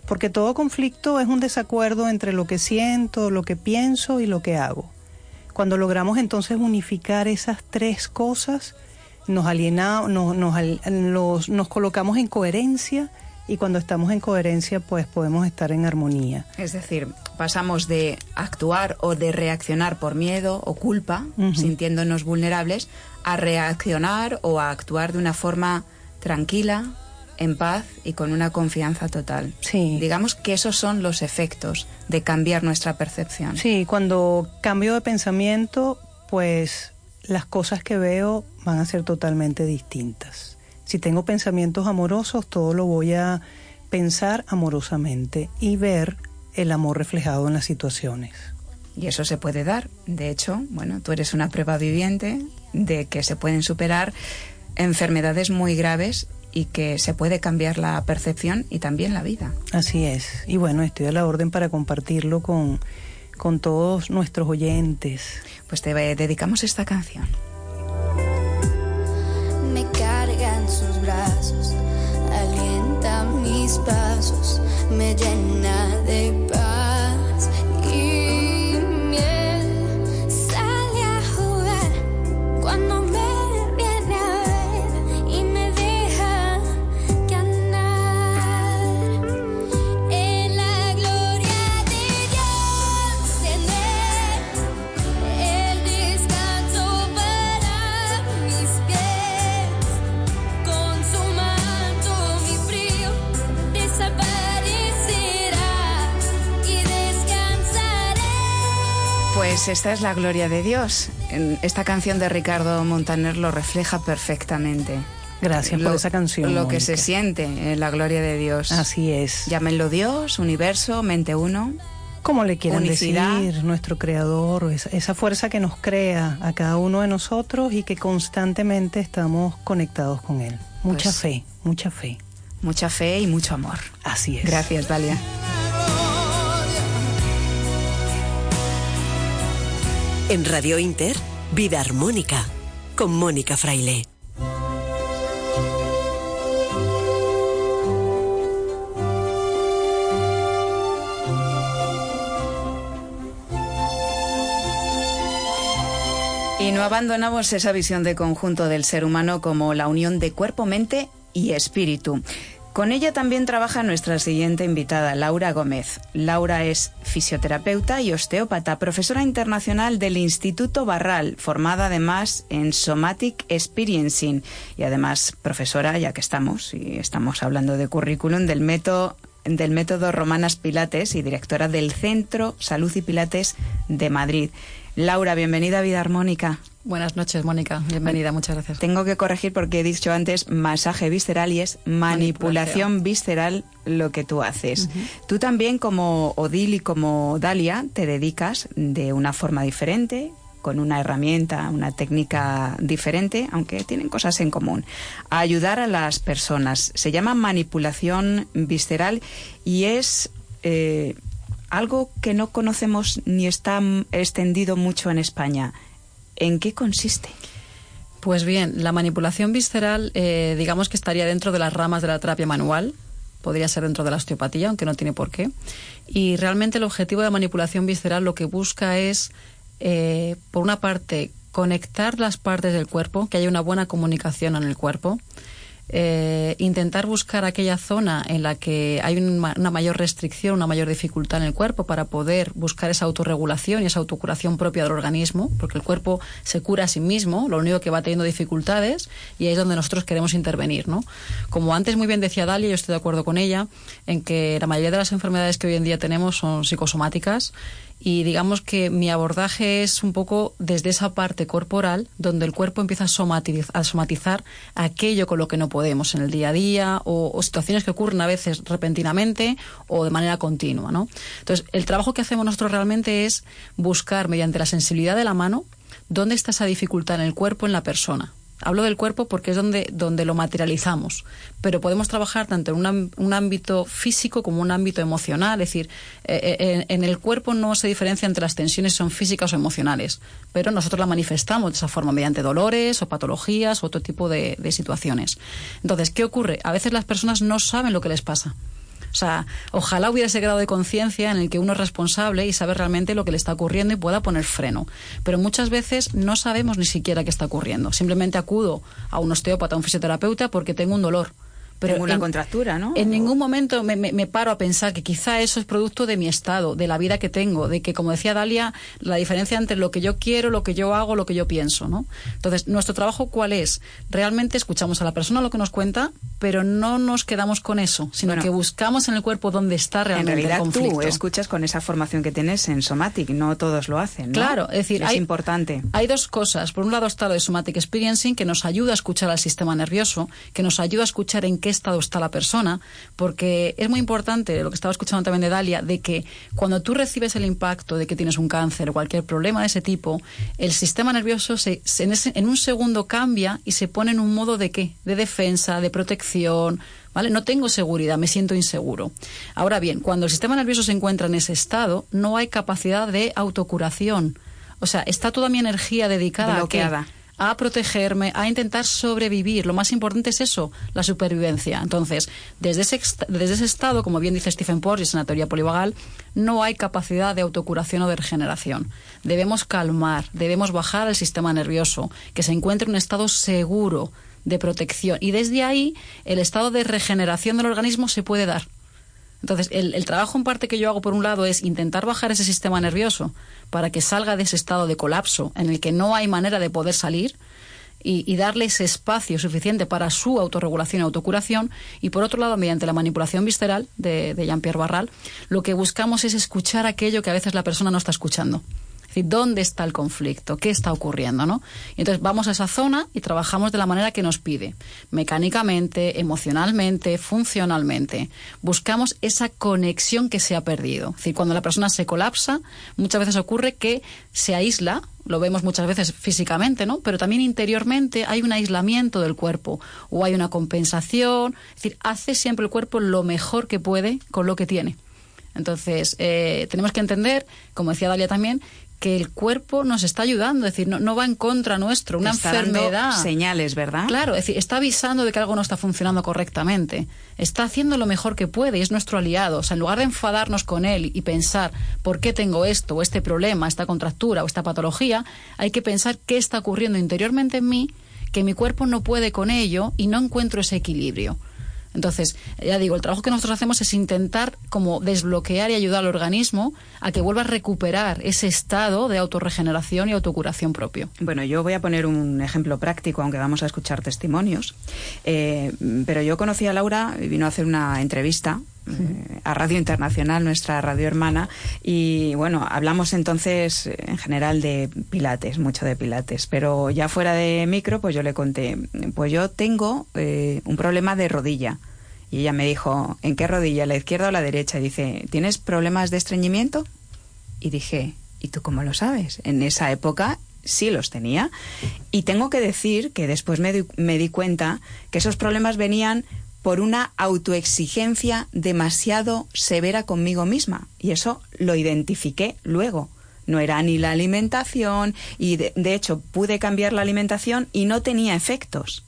Porque todo conflicto es un desacuerdo entre lo que siento, lo que pienso y lo que hago. Cuando logramos entonces unificar esas tres cosas, nos alienamos, nos, nos colocamos en coherencia y cuando estamos en coherencia pues podemos estar en armonía. Es decir, pasamos de actuar o de reaccionar por miedo o culpa, sintiéndonos vulnerables, a reaccionar o a actuar de una forma tranquila, en paz y con una confianza total. Sí. Digamos que esos son los efectos de cambiar nuestra percepción. Sí, cuando cambio de pensamiento, pues las cosas que veo van a ser totalmente distintas. Si tengo pensamientos amorosos, todo lo voy a pensar amorosamente y ver el amor reflejado en las situaciones. Y eso se puede dar. De hecho, bueno, tú eres una prueba viviente de que se pueden superar enfermedades muy graves y que se puede cambiar la percepción y también la vida. Así es. Y bueno, estoy a la orden para compartirlo con, con todos nuestros oyentes. Pues te dedicamos esta canción. Pasos. Me llena de Pues esta es la gloria de Dios. Esta canción de Ricardo Montaner lo refleja perfectamente. Gracias por esa canción. Lo que se siente en la gloria de Dios. Así es. Llámenlo Dios, universo, mente uno. Como le quieran decir, nuestro creador, esa, fuerza que nos crea a cada uno de nosotros y que constantemente estamos conectados con él. Mucha pues fe, mucha fe. Mucha fe y mucho amor. Así es. Gracias, Dalia. En Radio Inter, Vida Armónica, con Mónica Fraile. Y no abandonamos esa visión de conjunto del ser humano como la unión de cuerpo, mente y espíritu. Con ella también trabaja nuestra siguiente invitada, Laura Gómez. Laura es fisioterapeuta y osteópata, profesora internacional del Instituto Barral, formada además en Somatic Experiencing y además profesora, ya que estamos, y estamos hablando de currículum, del método del método Romanas Pilates y directora del Centro Salud y Pilates de Madrid. Laura, bienvenida a Vida Armónica. Buenas noches, Mónica. Bienvenida, muchas gracias. Tengo que corregir porque he dicho antes masaje visceral y es manipulación, visceral lo que tú haces. Tú también, como Odil y como Dalia, te dedicas de una forma diferente, con una herramienta, una técnica diferente, aunque tienen cosas en común, a ayudar a las personas. Se llama manipulación visceral y es eh, algo que no conocemos ni está extendido mucho en España. ¿En qué consiste? Pues bien, la manipulación visceral, eh, digamos que estaría dentro de las ramas de la terapia manual, podría ser dentro de la osteopatía, aunque no tiene por qué. Y realmente el objetivo de la manipulación visceral lo que busca es, eh, por una parte, conectar las partes del cuerpo, que haya una buena comunicación en el cuerpo, eh, intentar buscar aquella zona en la que hay una mayor restricción, una mayor dificultad en el cuerpo para poder buscar esa autorregulación y esa autocuración propia del organismo, porque el cuerpo se cura a sí mismo, lo único que va teniendo dificultades y ahí es donde nosotros queremos intervenir, ¿no? Como antes muy bien decía Dalia, yo estoy de acuerdo con ella en que la mayoría de las enfermedades que hoy en día tenemos son psicosomáticas y digamos que mi abordaje es un poco desde esa parte corporal donde el cuerpo empieza a, somatizar aquello con lo que no podemos en el día a día o, situaciones que ocurren a veces repentinamente o de manera continua. ¿no? Entonces, el trabajo que hacemos nosotros realmente es buscar mediante la sensibilidad de la mano dónde está esa dificultad en el cuerpo, en la persona. Hablo del cuerpo porque es donde, donde lo materializamos, pero podemos trabajar tanto en un, ámbito físico como un ámbito emocional. Es decir, eh, eh, en, el cuerpo no se diferencia entre las tensiones son físicas o emocionales, pero nosotros la manifestamos de esa forma mediante dolores o patologías o otro tipo de situaciones. Entonces, ¿qué ocurre? A veces las personas no saben lo que les pasa. O sea, ojalá hubiera ese grado de conciencia en el que uno es responsable y sabe realmente lo que le está ocurriendo y pueda poner freno. Pero muchas veces no sabemos ni siquiera qué está ocurriendo. Simplemente acudo a un osteópata, a un fisioterapeuta porque tengo un dolor pero una contractura, ¿no? En ningún momento me, me, paro a pensar que quizá eso es producto de mi estado, de la vida que tengo, de que, como decía Dalia, la diferencia entre lo que yo quiero, lo que yo hago, lo que yo pienso, ¿no? Entonces, nuestro trabajo, ¿cuál es? Realmente escuchamos a la persona lo que nos cuenta, pero no nos quedamos con eso, sino que buscamos en el cuerpo dónde está realmente en realidad, el conflicto. tú escuchas con esa formación que tienes en Somatic, no todos lo hacen, ¿no? Claro, es decir, es importante. Hay dos cosas. Por un lado está lo de Somatic Experiencing, que nos ayuda a escuchar al sistema nervioso, que nos ayuda a escuchar en qué estado está la persona porque es muy importante, lo que estaba escuchando también de Dalia, de que cuando tú recibes el impacto de que tienes un cáncer o cualquier problema de ese tipo, el sistema nervioso se, en, un segundo cambia y se pone en un modo de qué? De defensa, de protección, ¿Vale? No tengo seguridad, me siento inseguro. Ahora bien, cuando el sistema nervioso se encuentra en ese estado, no hay capacidad de autocuración. O sea, está toda mi energía dedicada a a protegerme, a intentar sobrevivir. Lo más importante es eso, la supervivencia. Entonces, desde ese, desde ese estado, como bien dice Stephen Porges en la teoría polivagal, no hay capacidad de autocuración o de regeneración. Debemos calmar, debemos bajar el sistema nervioso, que se encuentre en un estado seguro de protección. Y desde ahí, el estado de regeneración del organismo se puede dar. Entonces, el, trabajo en parte que yo hago, por un lado, es intentar bajar ese sistema nervioso para que salga de ese estado de colapso en el que no hay manera de poder salir y, darle ese espacio suficiente para su autorregulación y autocuración. Y por otro lado, mediante la manipulación visceral de, de Jean-Pierre Barral, lo que buscamos es escuchar aquello que a veces la persona no está escuchando. Decir, ¿dónde está el conflicto? ¿Qué está ocurriendo? ¿no? Y entonces vamos a esa zona y trabajamos de la manera que nos pide, mecánicamente, emocionalmente, funcionalmente. Buscamos esa conexión que se ha perdido. Es decir, cuando la persona se colapsa, muchas veces ocurre que se aísla, lo vemos muchas veces físicamente, ¿no? Pero también interiormente hay un aislamiento del cuerpo o hay una compensación. Es decir, hace siempre el cuerpo lo mejor que puede con lo que tiene. Entonces, eh, tenemos que entender, como decía Dalia también, que el cuerpo nos está ayudando, es decir, no, va en contra nuestro, una enfermedad. señales, ¿verdad? Claro, es decir, está avisando de que algo no está funcionando correctamente. Está haciendo lo mejor que puede y es nuestro aliado. O sea, en lugar de enfadarnos con él y pensar por qué tengo esto o este problema, esta contractura o esta patología, hay que pensar qué está ocurriendo interiormente en mí, que mi cuerpo no puede con ello y no encuentro ese equilibrio. Entonces, ya digo, el trabajo que nosotros hacemos es intentar como desbloquear y ayudar al organismo a que vuelva a recuperar ese estado de autorregeneración y autocuración propio. Bueno, yo voy a poner un ejemplo práctico, aunque vamos a escuchar testimonios. Eh, pero yo conocí a Laura, vino a hacer una entrevista a Radio Internacional, nuestra radio hermana, y bueno, hablamos entonces eh, en general de pilates, mucho de pilates, pero ya fuera de micro, pues yo le conté, pues yo tengo eh, un problema de rodilla. Y ella me dijo, ¿en qué rodilla? ¿La izquierda o la derecha? Y dice, ¿tienes problemas de estreñimiento? Y dije, ¿y tú cómo lo sabes? En esa época sí los tenía. Y tengo que decir que después me, me di cuenta que esos problemas venían por una autoexigencia demasiado severa conmigo misma. Y eso lo identifiqué luego. No era ni la alimentación y de, hecho pude cambiar la alimentación y no tenía efectos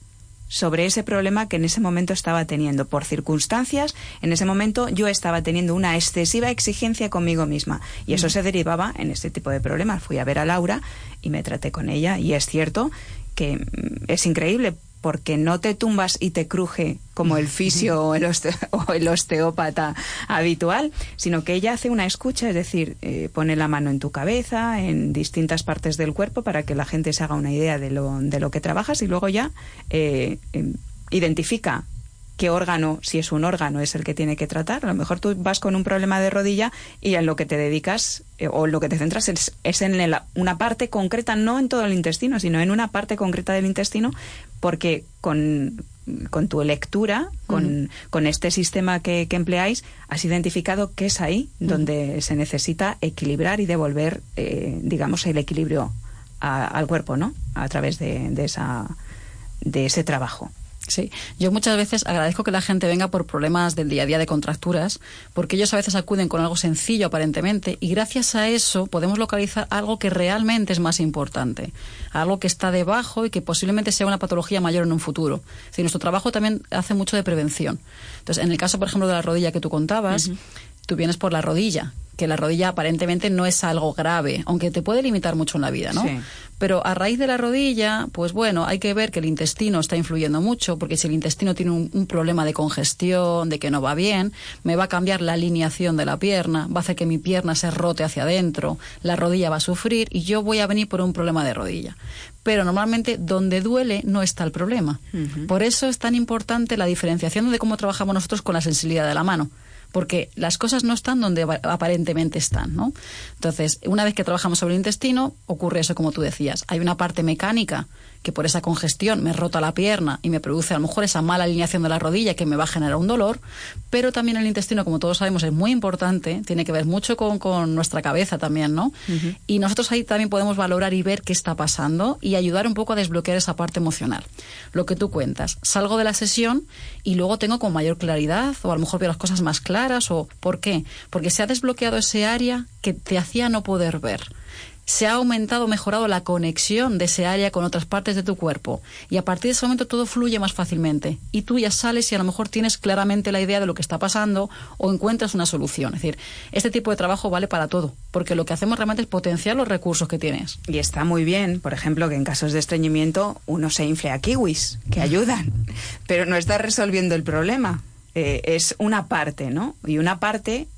sobre ese problema que en ese momento estaba teniendo. Por circunstancias, en ese momento yo estaba teniendo una excesiva exigencia conmigo misma y eso mm. se derivaba en este tipo de problemas. Fui a ver a Laura y me traté con ella y es cierto que mm, es increíble porque no te tumbas y te cruje como el fisio <laughs> o el, osteópata habitual, sino que ella hace una escucha, es decir, eh, pone la mano en tu cabeza, en distintas partes del cuerpo, para que la gente se haga una idea de lo, de lo que trabajas y luego ya eh, em, identifica qué órgano, si es un órgano, es el que tiene que tratar. A lo mejor tú vas con un problema de rodilla y en lo que te dedicas eh, o lo que te centras es, en una parte concreta, no en todo el intestino, sino en una parte concreta del intestino, porque con, tu lectura, con, este sistema que, empleáis, has identificado que es ahí donde se necesita equilibrar y devolver, eh, digamos, el equilibrio al cuerpo, ¿no? A través de, de, esa, de ese trabajo. Sí, yo muchas veces agradezco que la gente venga por problemas del día a día de contracturas, porque ellos a veces acuden con algo sencillo aparentemente y gracias a eso podemos localizar algo que realmente es más importante, algo que está debajo y que posiblemente sea una patología mayor en un futuro. Si nuestro trabajo también hace mucho de prevención. Entonces, en el caso, por ejemplo, de la rodilla que tú contabas, tú vienes por la rodilla, que la rodilla aparentemente no es algo grave, aunque te puede limitar mucho en la vida, ¿no? Sí. Pero a raíz de la rodilla, pues bueno, hay que ver que el intestino está influyendo mucho, porque si el intestino tiene un, problema de congestión, de que no va bien, me va a cambiar la alineación de la pierna, va a hacer que mi pierna se rote hacia adentro, la rodilla va a sufrir y yo voy a venir por un problema de rodilla. Pero normalmente donde duele no está el problema. Por eso es tan importante la diferenciación de cómo trabajamos nosotros con la sensibilidad de la mano porque las cosas no están donde aparentemente están, ¿no? Entonces, una vez que trabajamos sobre el intestino, ocurre eso como tú decías. Hay una parte mecánica que por esa congestión me rota la pierna y me produce a lo mejor esa mala alineación de la rodilla que me va a generar un dolor, pero también el intestino, como todos sabemos, es muy importante, tiene que ver mucho con, nuestra cabeza también, ¿no? Y nosotros ahí también podemos valorar y ver qué está pasando y ayudar un poco a desbloquear esa parte emocional. Lo que tú cuentas, salgo de la sesión y luego tengo con mayor claridad o a lo mejor veo las cosas más claras o ¿por qué? Porque se ha desbloqueado ese área que te hacía no poder ver se ha aumentado, mejorado la conexión de ese área con otras partes de tu cuerpo. Y a partir de ese momento todo fluye más fácilmente. Y tú ya sales y a lo mejor tienes claramente la idea de lo que está pasando o encuentras una solución. Es decir, este tipo de trabajo vale para todo, porque lo que hacemos realmente es potenciar los recursos que tienes. Y está muy bien, por ejemplo, que en casos de estreñimiento uno se infle a kiwis, que ayudan, pero no está resolviendo el problema. Eh, es una parte, ¿no? Y una parte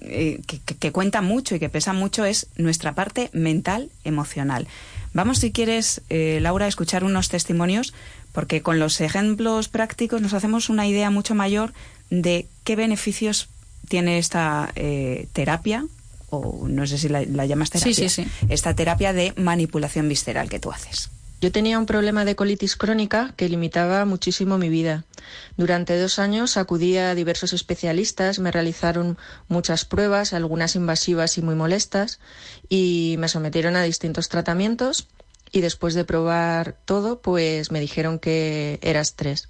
eh, que, cuenta mucho y que pesa mucho es nuestra parte mental, emocional. Vamos, si quieres, eh, Laura, a escuchar unos testimonios, porque con los ejemplos prácticos nos hacemos una idea mucho mayor de qué beneficios tiene esta eh, terapia o no sé si la, llamas terapia, sí, sí, sí. esta terapia de manipulación visceral que tú haces. Yo tenía un problema de colitis crónica que limitaba muchísimo mi vida. Durante dos años acudí a diversos especialistas, me realizaron muchas pruebas, algunas invasivas y muy molestas, y me sometieron a distintos tratamientos. Y después de probar todo, pues me dijeron que era estrés.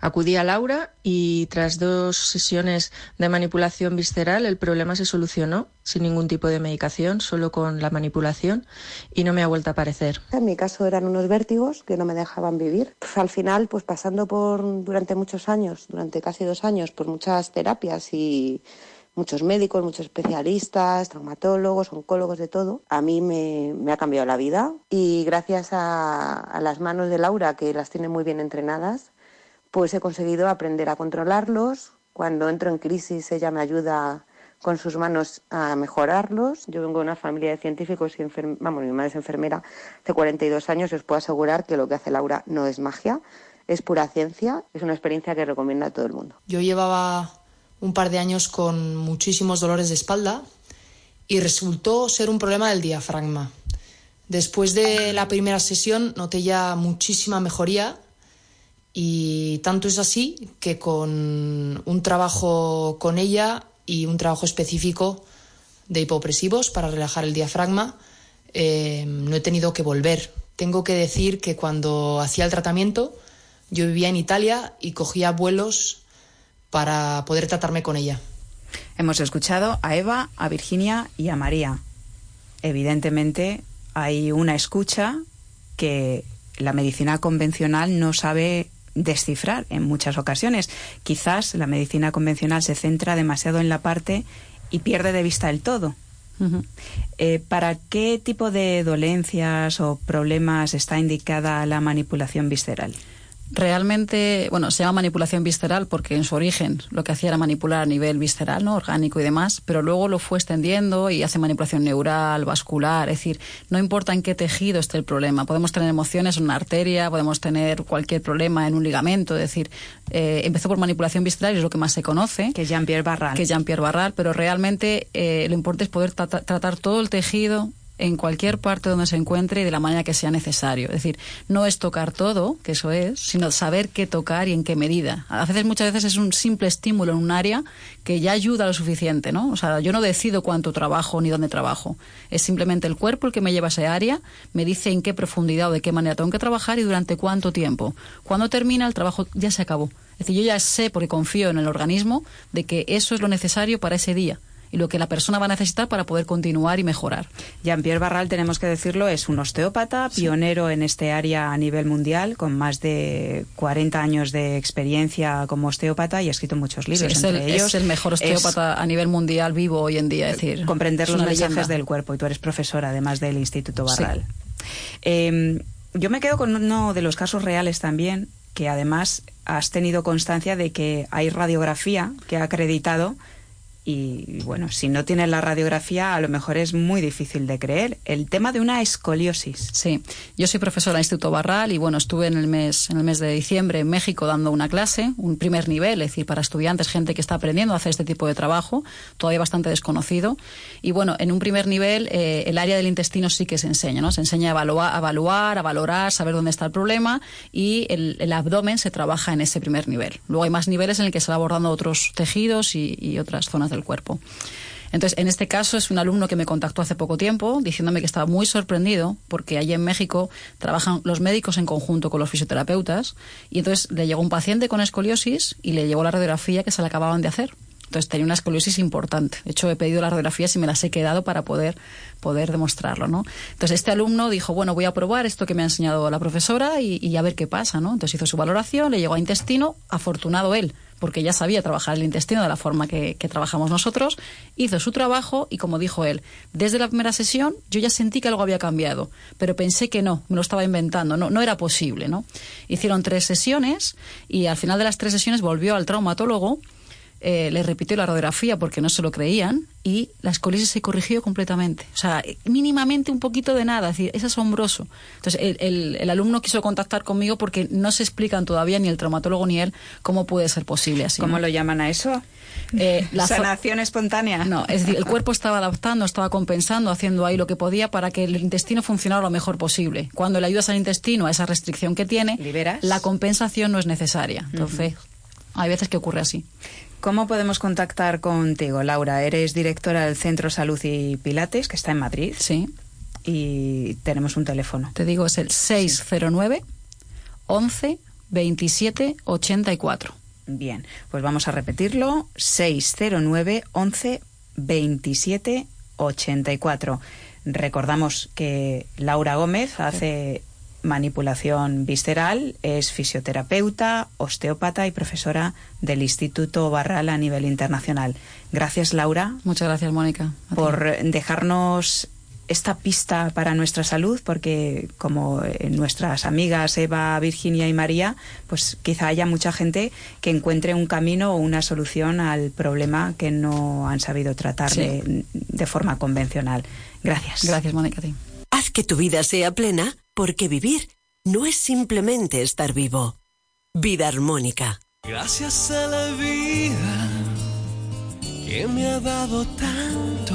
Acudí a Laura y tras dos sesiones de manipulación visceral el problema se solucionó sin ningún tipo de medicación, solo con la manipulación y no me ha vuelto a aparecer. En mi caso eran unos vértigos que no me dejaban vivir. Pues al final, pues pasando por durante muchos años, durante casi dos años, por muchas terapias y muchos médicos, muchos especialistas, traumatólogos, oncólogos, de todo. A mí me, ha cambiado la vida y gracias a las manos de Laura, que las tiene muy bien entrenadas, pues he conseguido aprender a controlarlos. Cuando entro en crisis, ella me ayuda con sus manos a mejorarlos. Yo vengo de una familia de científicos y vamos, mi madre es enfermera hace 42 años y os puedo asegurar que lo que hace Laura no es magia, es pura ciencia, es una experiencia que recomiendo a todo el mundo. Yo llevaba un par de años con muchísimos dolores de espalda y resultó ser un problema del diafragma. Después de la primera sesión noté ya muchísima mejoría y tanto es así que con un trabajo con ella y un trabajo específico de hipopresivos para relajar el diafragma, eh, no he tenido que volver. Tengo que decir que cuando hacía el tratamiento, yo vivía en Italia y cogía vuelos para poder tratarme con ella. Hemos escuchado a Eva, a Virginia y a María. Evidentemente hay una escucha que la medicina convencional no sabe descifrar en muchas ocasiones. Quizás la medicina convencional se centra demasiado en la parte y pierde de vista el todo. Eh, ¿Para qué tipo de dolencias o problemas está indicada la manipulación visceral? Realmente, bueno, se llama manipulación visceral porque en su origen lo que hacía era manipular a nivel visceral, ¿no? Orgánico y demás, pero luego lo fue extendiendo y hace manipulación neural, vascular, es decir, no importa en qué tejido esté el problema. Podemos tener emociones en una arteria, podemos tener cualquier problema en un ligamento, es decir, eh, empezó por manipulación visceral y es lo que más se conoce. Que Jean-Pierre Barral. Que Jean-Pierre Barral, pero realmente eh, lo importante es poder tratar todo el tejido en cualquier parte donde se encuentre y de la manera que sea necesario. Es decir, no es tocar todo, que eso es, sino saber qué tocar y en qué medida. A veces, muchas veces es un simple estímulo en un área que ya ayuda lo suficiente, ¿no? O sea, yo no decido cuánto trabajo ni dónde trabajo. Es simplemente el cuerpo el que me lleva a ese área, me dice en qué profundidad o de qué manera tengo que trabajar y durante cuánto tiempo. Cuando termina, el trabajo ya se acabó. Es decir, yo ya sé, porque confío en el organismo, de que eso es lo necesario para ese día y lo que la persona va a necesitar para poder continuar y mejorar. Jean-Pierre Barral, tenemos que decirlo, es un osteópata, pionero en este área a nivel mundial, con más de 40 años de experiencia como osteópata y ha escrito muchos libros. es, entre el, ellos, es el mejor osteópata a nivel mundial vivo hoy en día. Es decir, comprender los mensajes del cuerpo y tú eres profesora además del Instituto Barral. Em, yo me quedo con uno de los casos reales también, que además has tenido constancia de que hay radiografía que ha acreditado y bueno, si no tienes la radiografía, a lo mejor es muy difícil de creer. El tema de una escoliosis. Sí, yo soy profesora del Instituto Barral y bueno, estuve en el mes en el mes de diciembre en México dando una clase, un primer nivel, es decir, para estudiantes, gente que está aprendiendo a hacer este tipo de trabajo, todavía bastante desconocido. Y bueno, en un primer nivel, eh, el área del intestino sí que se enseña, ¿no? Se enseña a evaluar, a, evaluar, a valorar, saber dónde está el problema y el, abdomen se trabaja en ese primer nivel. Luego hay más niveles en el que se va abordando otros tejidos y, y otras zonas del cuerpo. Entonces, en este caso es un alumno que me contactó hace poco tiempo diciéndome que estaba muy sorprendido porque allí en México trabajan los médicos en conjunto con los fisioterapeutas y entonces le llegó un paciente con escoliosis y le llegó la radiografía que se le acababan de hacer. Entonces tenía una escoliosis importante. De hecho, he pedido las radiografías y me las he quedado para poder, poder demostrarlo, ¿no? Entonces este alumno dijo, bueno, voy a probar esto que me ha enseñado la profesora y, y a ver qué pasa, ¿no? Entonces hizo su valoración, le llegó a intestino, afortunado él, porque ya sabía trabajar el intestino de la forma que, trabajamos nosotros, hizo su trabajo y como dijo él, desde la primera sesión yo ya sentí que algo había cambiado, pero pensé que no, me lo estaba inventando, no, no era posible, ¿no? Hicieron tres sesiones y al final de las tres sesiones volvió al traumatólogo eh, le repitió la radiografía porque no se lo creían y la escolisis se corrigió completamente. O sea, mínimamente un poquito de nada, es, decir, es asombroso. Entonces, el, el, alumno quiso contactar conmigo porque no se explican todavía ni el traumatólogo ni él cómo puede ser posible así. ¿Cómo lo llaman a eso? <laughs> Eh, la sanación espontánea. No, es decir, el cuerpo estaba adaptando, estaba compensando, haciendo ahí lo que podía para que el intestino funcionara lo mejor posible. Cuando le ayudas al intestino a esa restricción que tiene, la compensación no es necesaria. Entonces, hay veces que ocurre así. ¿Cómo podemos contactar contigo, Laura? Eres directora del Centro Salud y Pilates, que está en Madrid. Sí. Y tenemos un teléfono. Te digo, es el 609 11 27 84. Bien, pues vamos a repetirlo. 609 11 27 84. Recordamos que Laura Gómez hace manipulación visceral, es fisioterapeuta, osteópata y profesora del Instituto Barral a nivel internacional. Gracias, Laura. Muchas gracias, Mónica. Por dejarnos esta pista para nuestra salud, porque como eh, nuestras amigas Eva, Virginia y María, pues quizá haya mucha gente que encuentre un camino o una solución al problema que no han sabido tratar de, de, forma convencional. Gracias. Gracias, Mónica. Haz que tu vida sea plena porque vivir no es simplemente estar vivo. Vida armónica. Gracias a la vida que me ha dado tanto,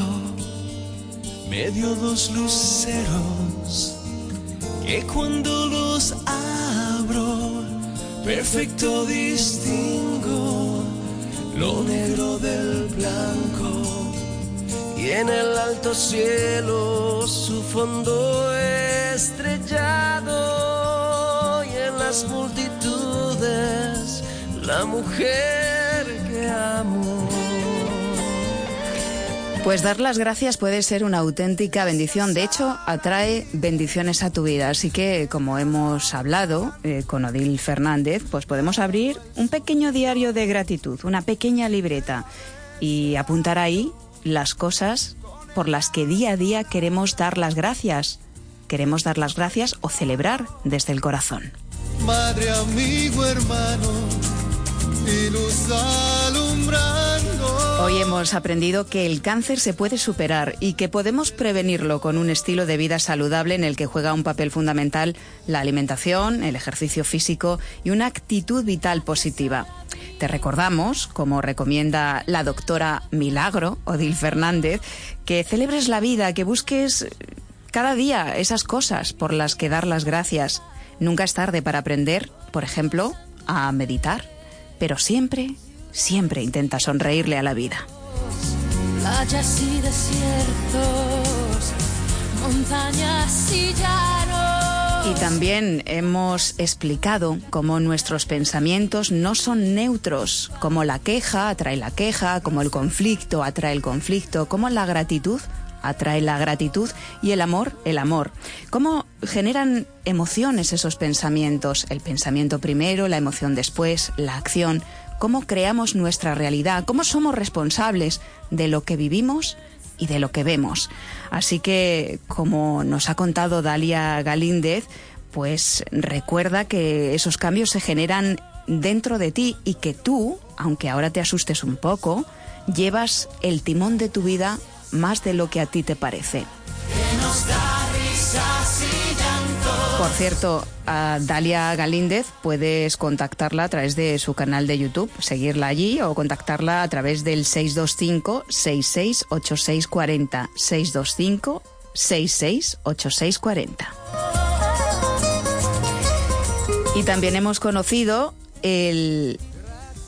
me dio dos luceros que cuando los abro, perfecto distingo lo negro del blanco en el alto cielo su fondo estrellado y en las multitudes la mujer que amo. Pues dar las gracias puede ser una auténtica bendición. De hecho, atrae bendiciones a tu vida. Así que, como hemos hablado eh, con Odil Fernández, pues podemos abrir un pequeño diario de gratitud, una pequeña libreta y apuntar ahí las cosas por las que día a día queremos dar las gracias. Queremos dar las gracias o celebrar desde el corazón. Madre, amigo, hermano, Hoy hemos aprendido que el cáncer se puede superar y que podemos prevenirlo con un estilo de vida saludable en el que juega un papel fundamental la alimentación, el ejercicio físico y una actitud vital positiva. Te recordamos, como recomienda la doctora Milagro, Odil Fernández, que celebres la vida, que busques cada día esas cosas por las que dar las gracias. Nunca es tarde para aprender, por ejemplo, a meditar, pero siempre, siempre intenta sonreírle a la vida. Playas y desiertos, montañas y y también hemos explicado cómo nuestros pensamientos no son neutros, como la queja atrae la queja, como el conflicto atrae el conflicto, como la gratitud atrae la gratitud y el amor, el amor. ¿Cómo generan emociones esos pensamientos? El pensamiento primero, la emoción después, la acción. ¿Cómo creamos nuestra realidad? ¿Cómo somos responsables de lo que vivimos y de lo que vemos. Así que, como nos ha contado Dalia Galíndez, pues recuerda que esos cambios se generan dentro de ti y que tú, aunque ahora te asustes un poco, llevas el timón de tu vida más de lo que a ti te parece. Por cierto, a Dalia Galíndez puedes contactarla a través de su canal de YouTube, seguirla allí o contactarla a través del 625 668640 625 668640. Y también hemos conocido el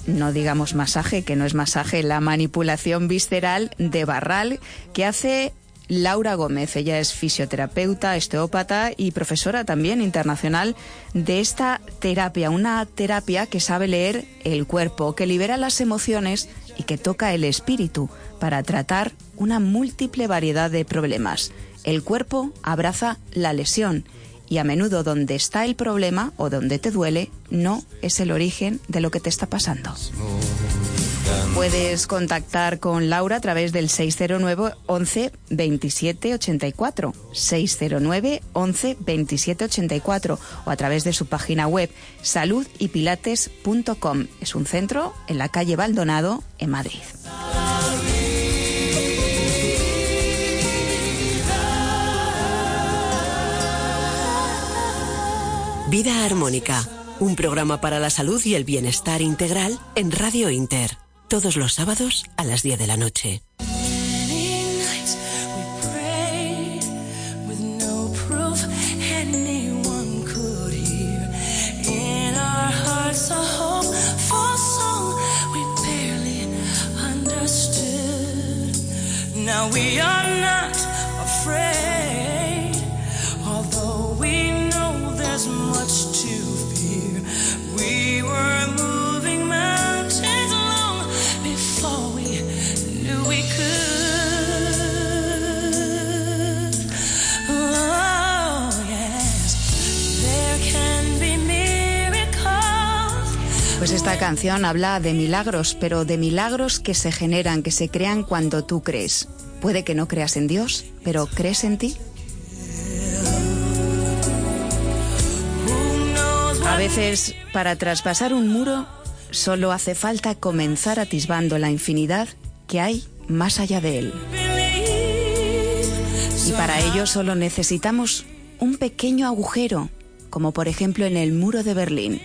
no digamos masaje, que no es masaje, la manipulación visceral de Barral que hace Laura Gómez. Ella es fisioterapeuta, osteópata y profesora también internacional de esta terapia, una terapia que sabe leer el cuerpo, que libera las emociones y que toca el espíritu para tratar una múltiple variedad de problemas. El cuerpo abraza la lesión y a menudo donde está el problema o donde te duele no es el origen de lo que te está pasando. Puedes contactar con Laura a través del 609 11 27 84, 609 11 27 84 o a través de su página web saludypilates.com. Es un centro en la calle Baldonado, en Madrid. Vida Armónica, un programa para la salud y el bienestar integral en Radio Inter, todos los sábados a las 10 de la noche. Canción habla de milagros, pero de milagros que se generan, que se crean cuando tú crees. Puede que no creas en Dios, pero ¿crees en ti? A veces, para traspasar un muro, solo hace falta comenzar atisbando la infinidad que hay más allá de él. Y para ello solo necesitamos un pequeño agujero, como por ejemplo en el muro de Berlín.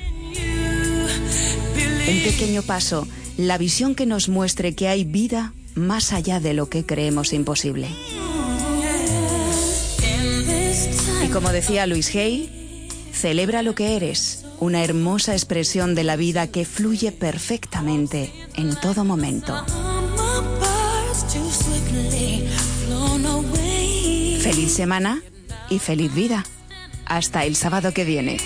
Un pequeño paso, la visión que nos muestre que hay vida más allá de lo que creemos imposible. Y como decía Luis Hay, celebra lo que eres, una hermosa expresión de la vida que fluye perfectamente en todo momento. Feliz semana y feliz vida. Hasta el sábado que viene.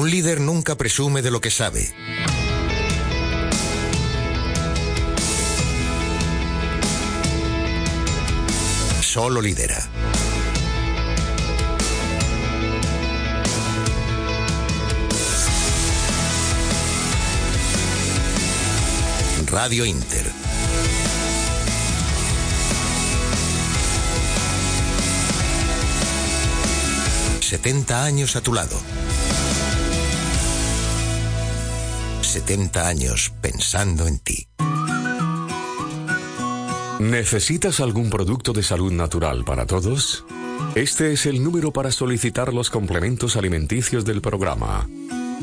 Un líder nunca presume de lo que sabe. Solo lidera. Radio Inter. ...70 años a tu lado. 70 años pensando en ti. ¿Necesitas algún producto de salud natural para todos? Este es el número para solicitar los complementos alimenticios del programa.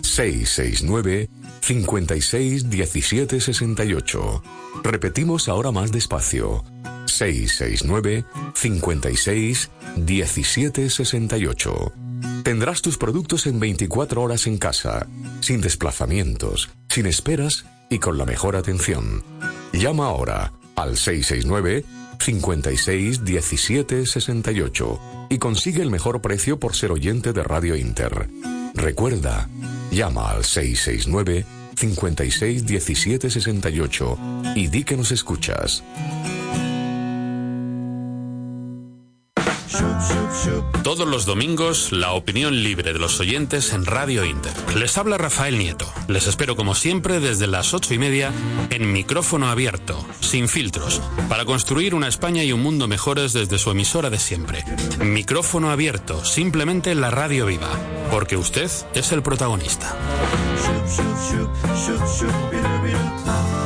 669 56 17 68. Repetimos ahora más despacio. 669 56 17 68. Tendrás tus productos en 24 horas en casa, sin desplazamientos, sin esperas y con la mejor atención. Llama ahora al 669 56 17 68 y consigue el mejor precio por ser oyente de Radio Inter. Recuerda, llama al 669 56 17 68 y di que nos escuchas. Todos los domingos, la opinión libre de los oyentes en Radio Inter. Les habla Rafael Nieto. Les espero como siempre desde las ocho y media en micrófono abierto, sin filtros, para construir una España y un mundo mejores desde su emisora de siempre. Micrófono abierto, simplemente la radio viva, porque usted es el protagonista.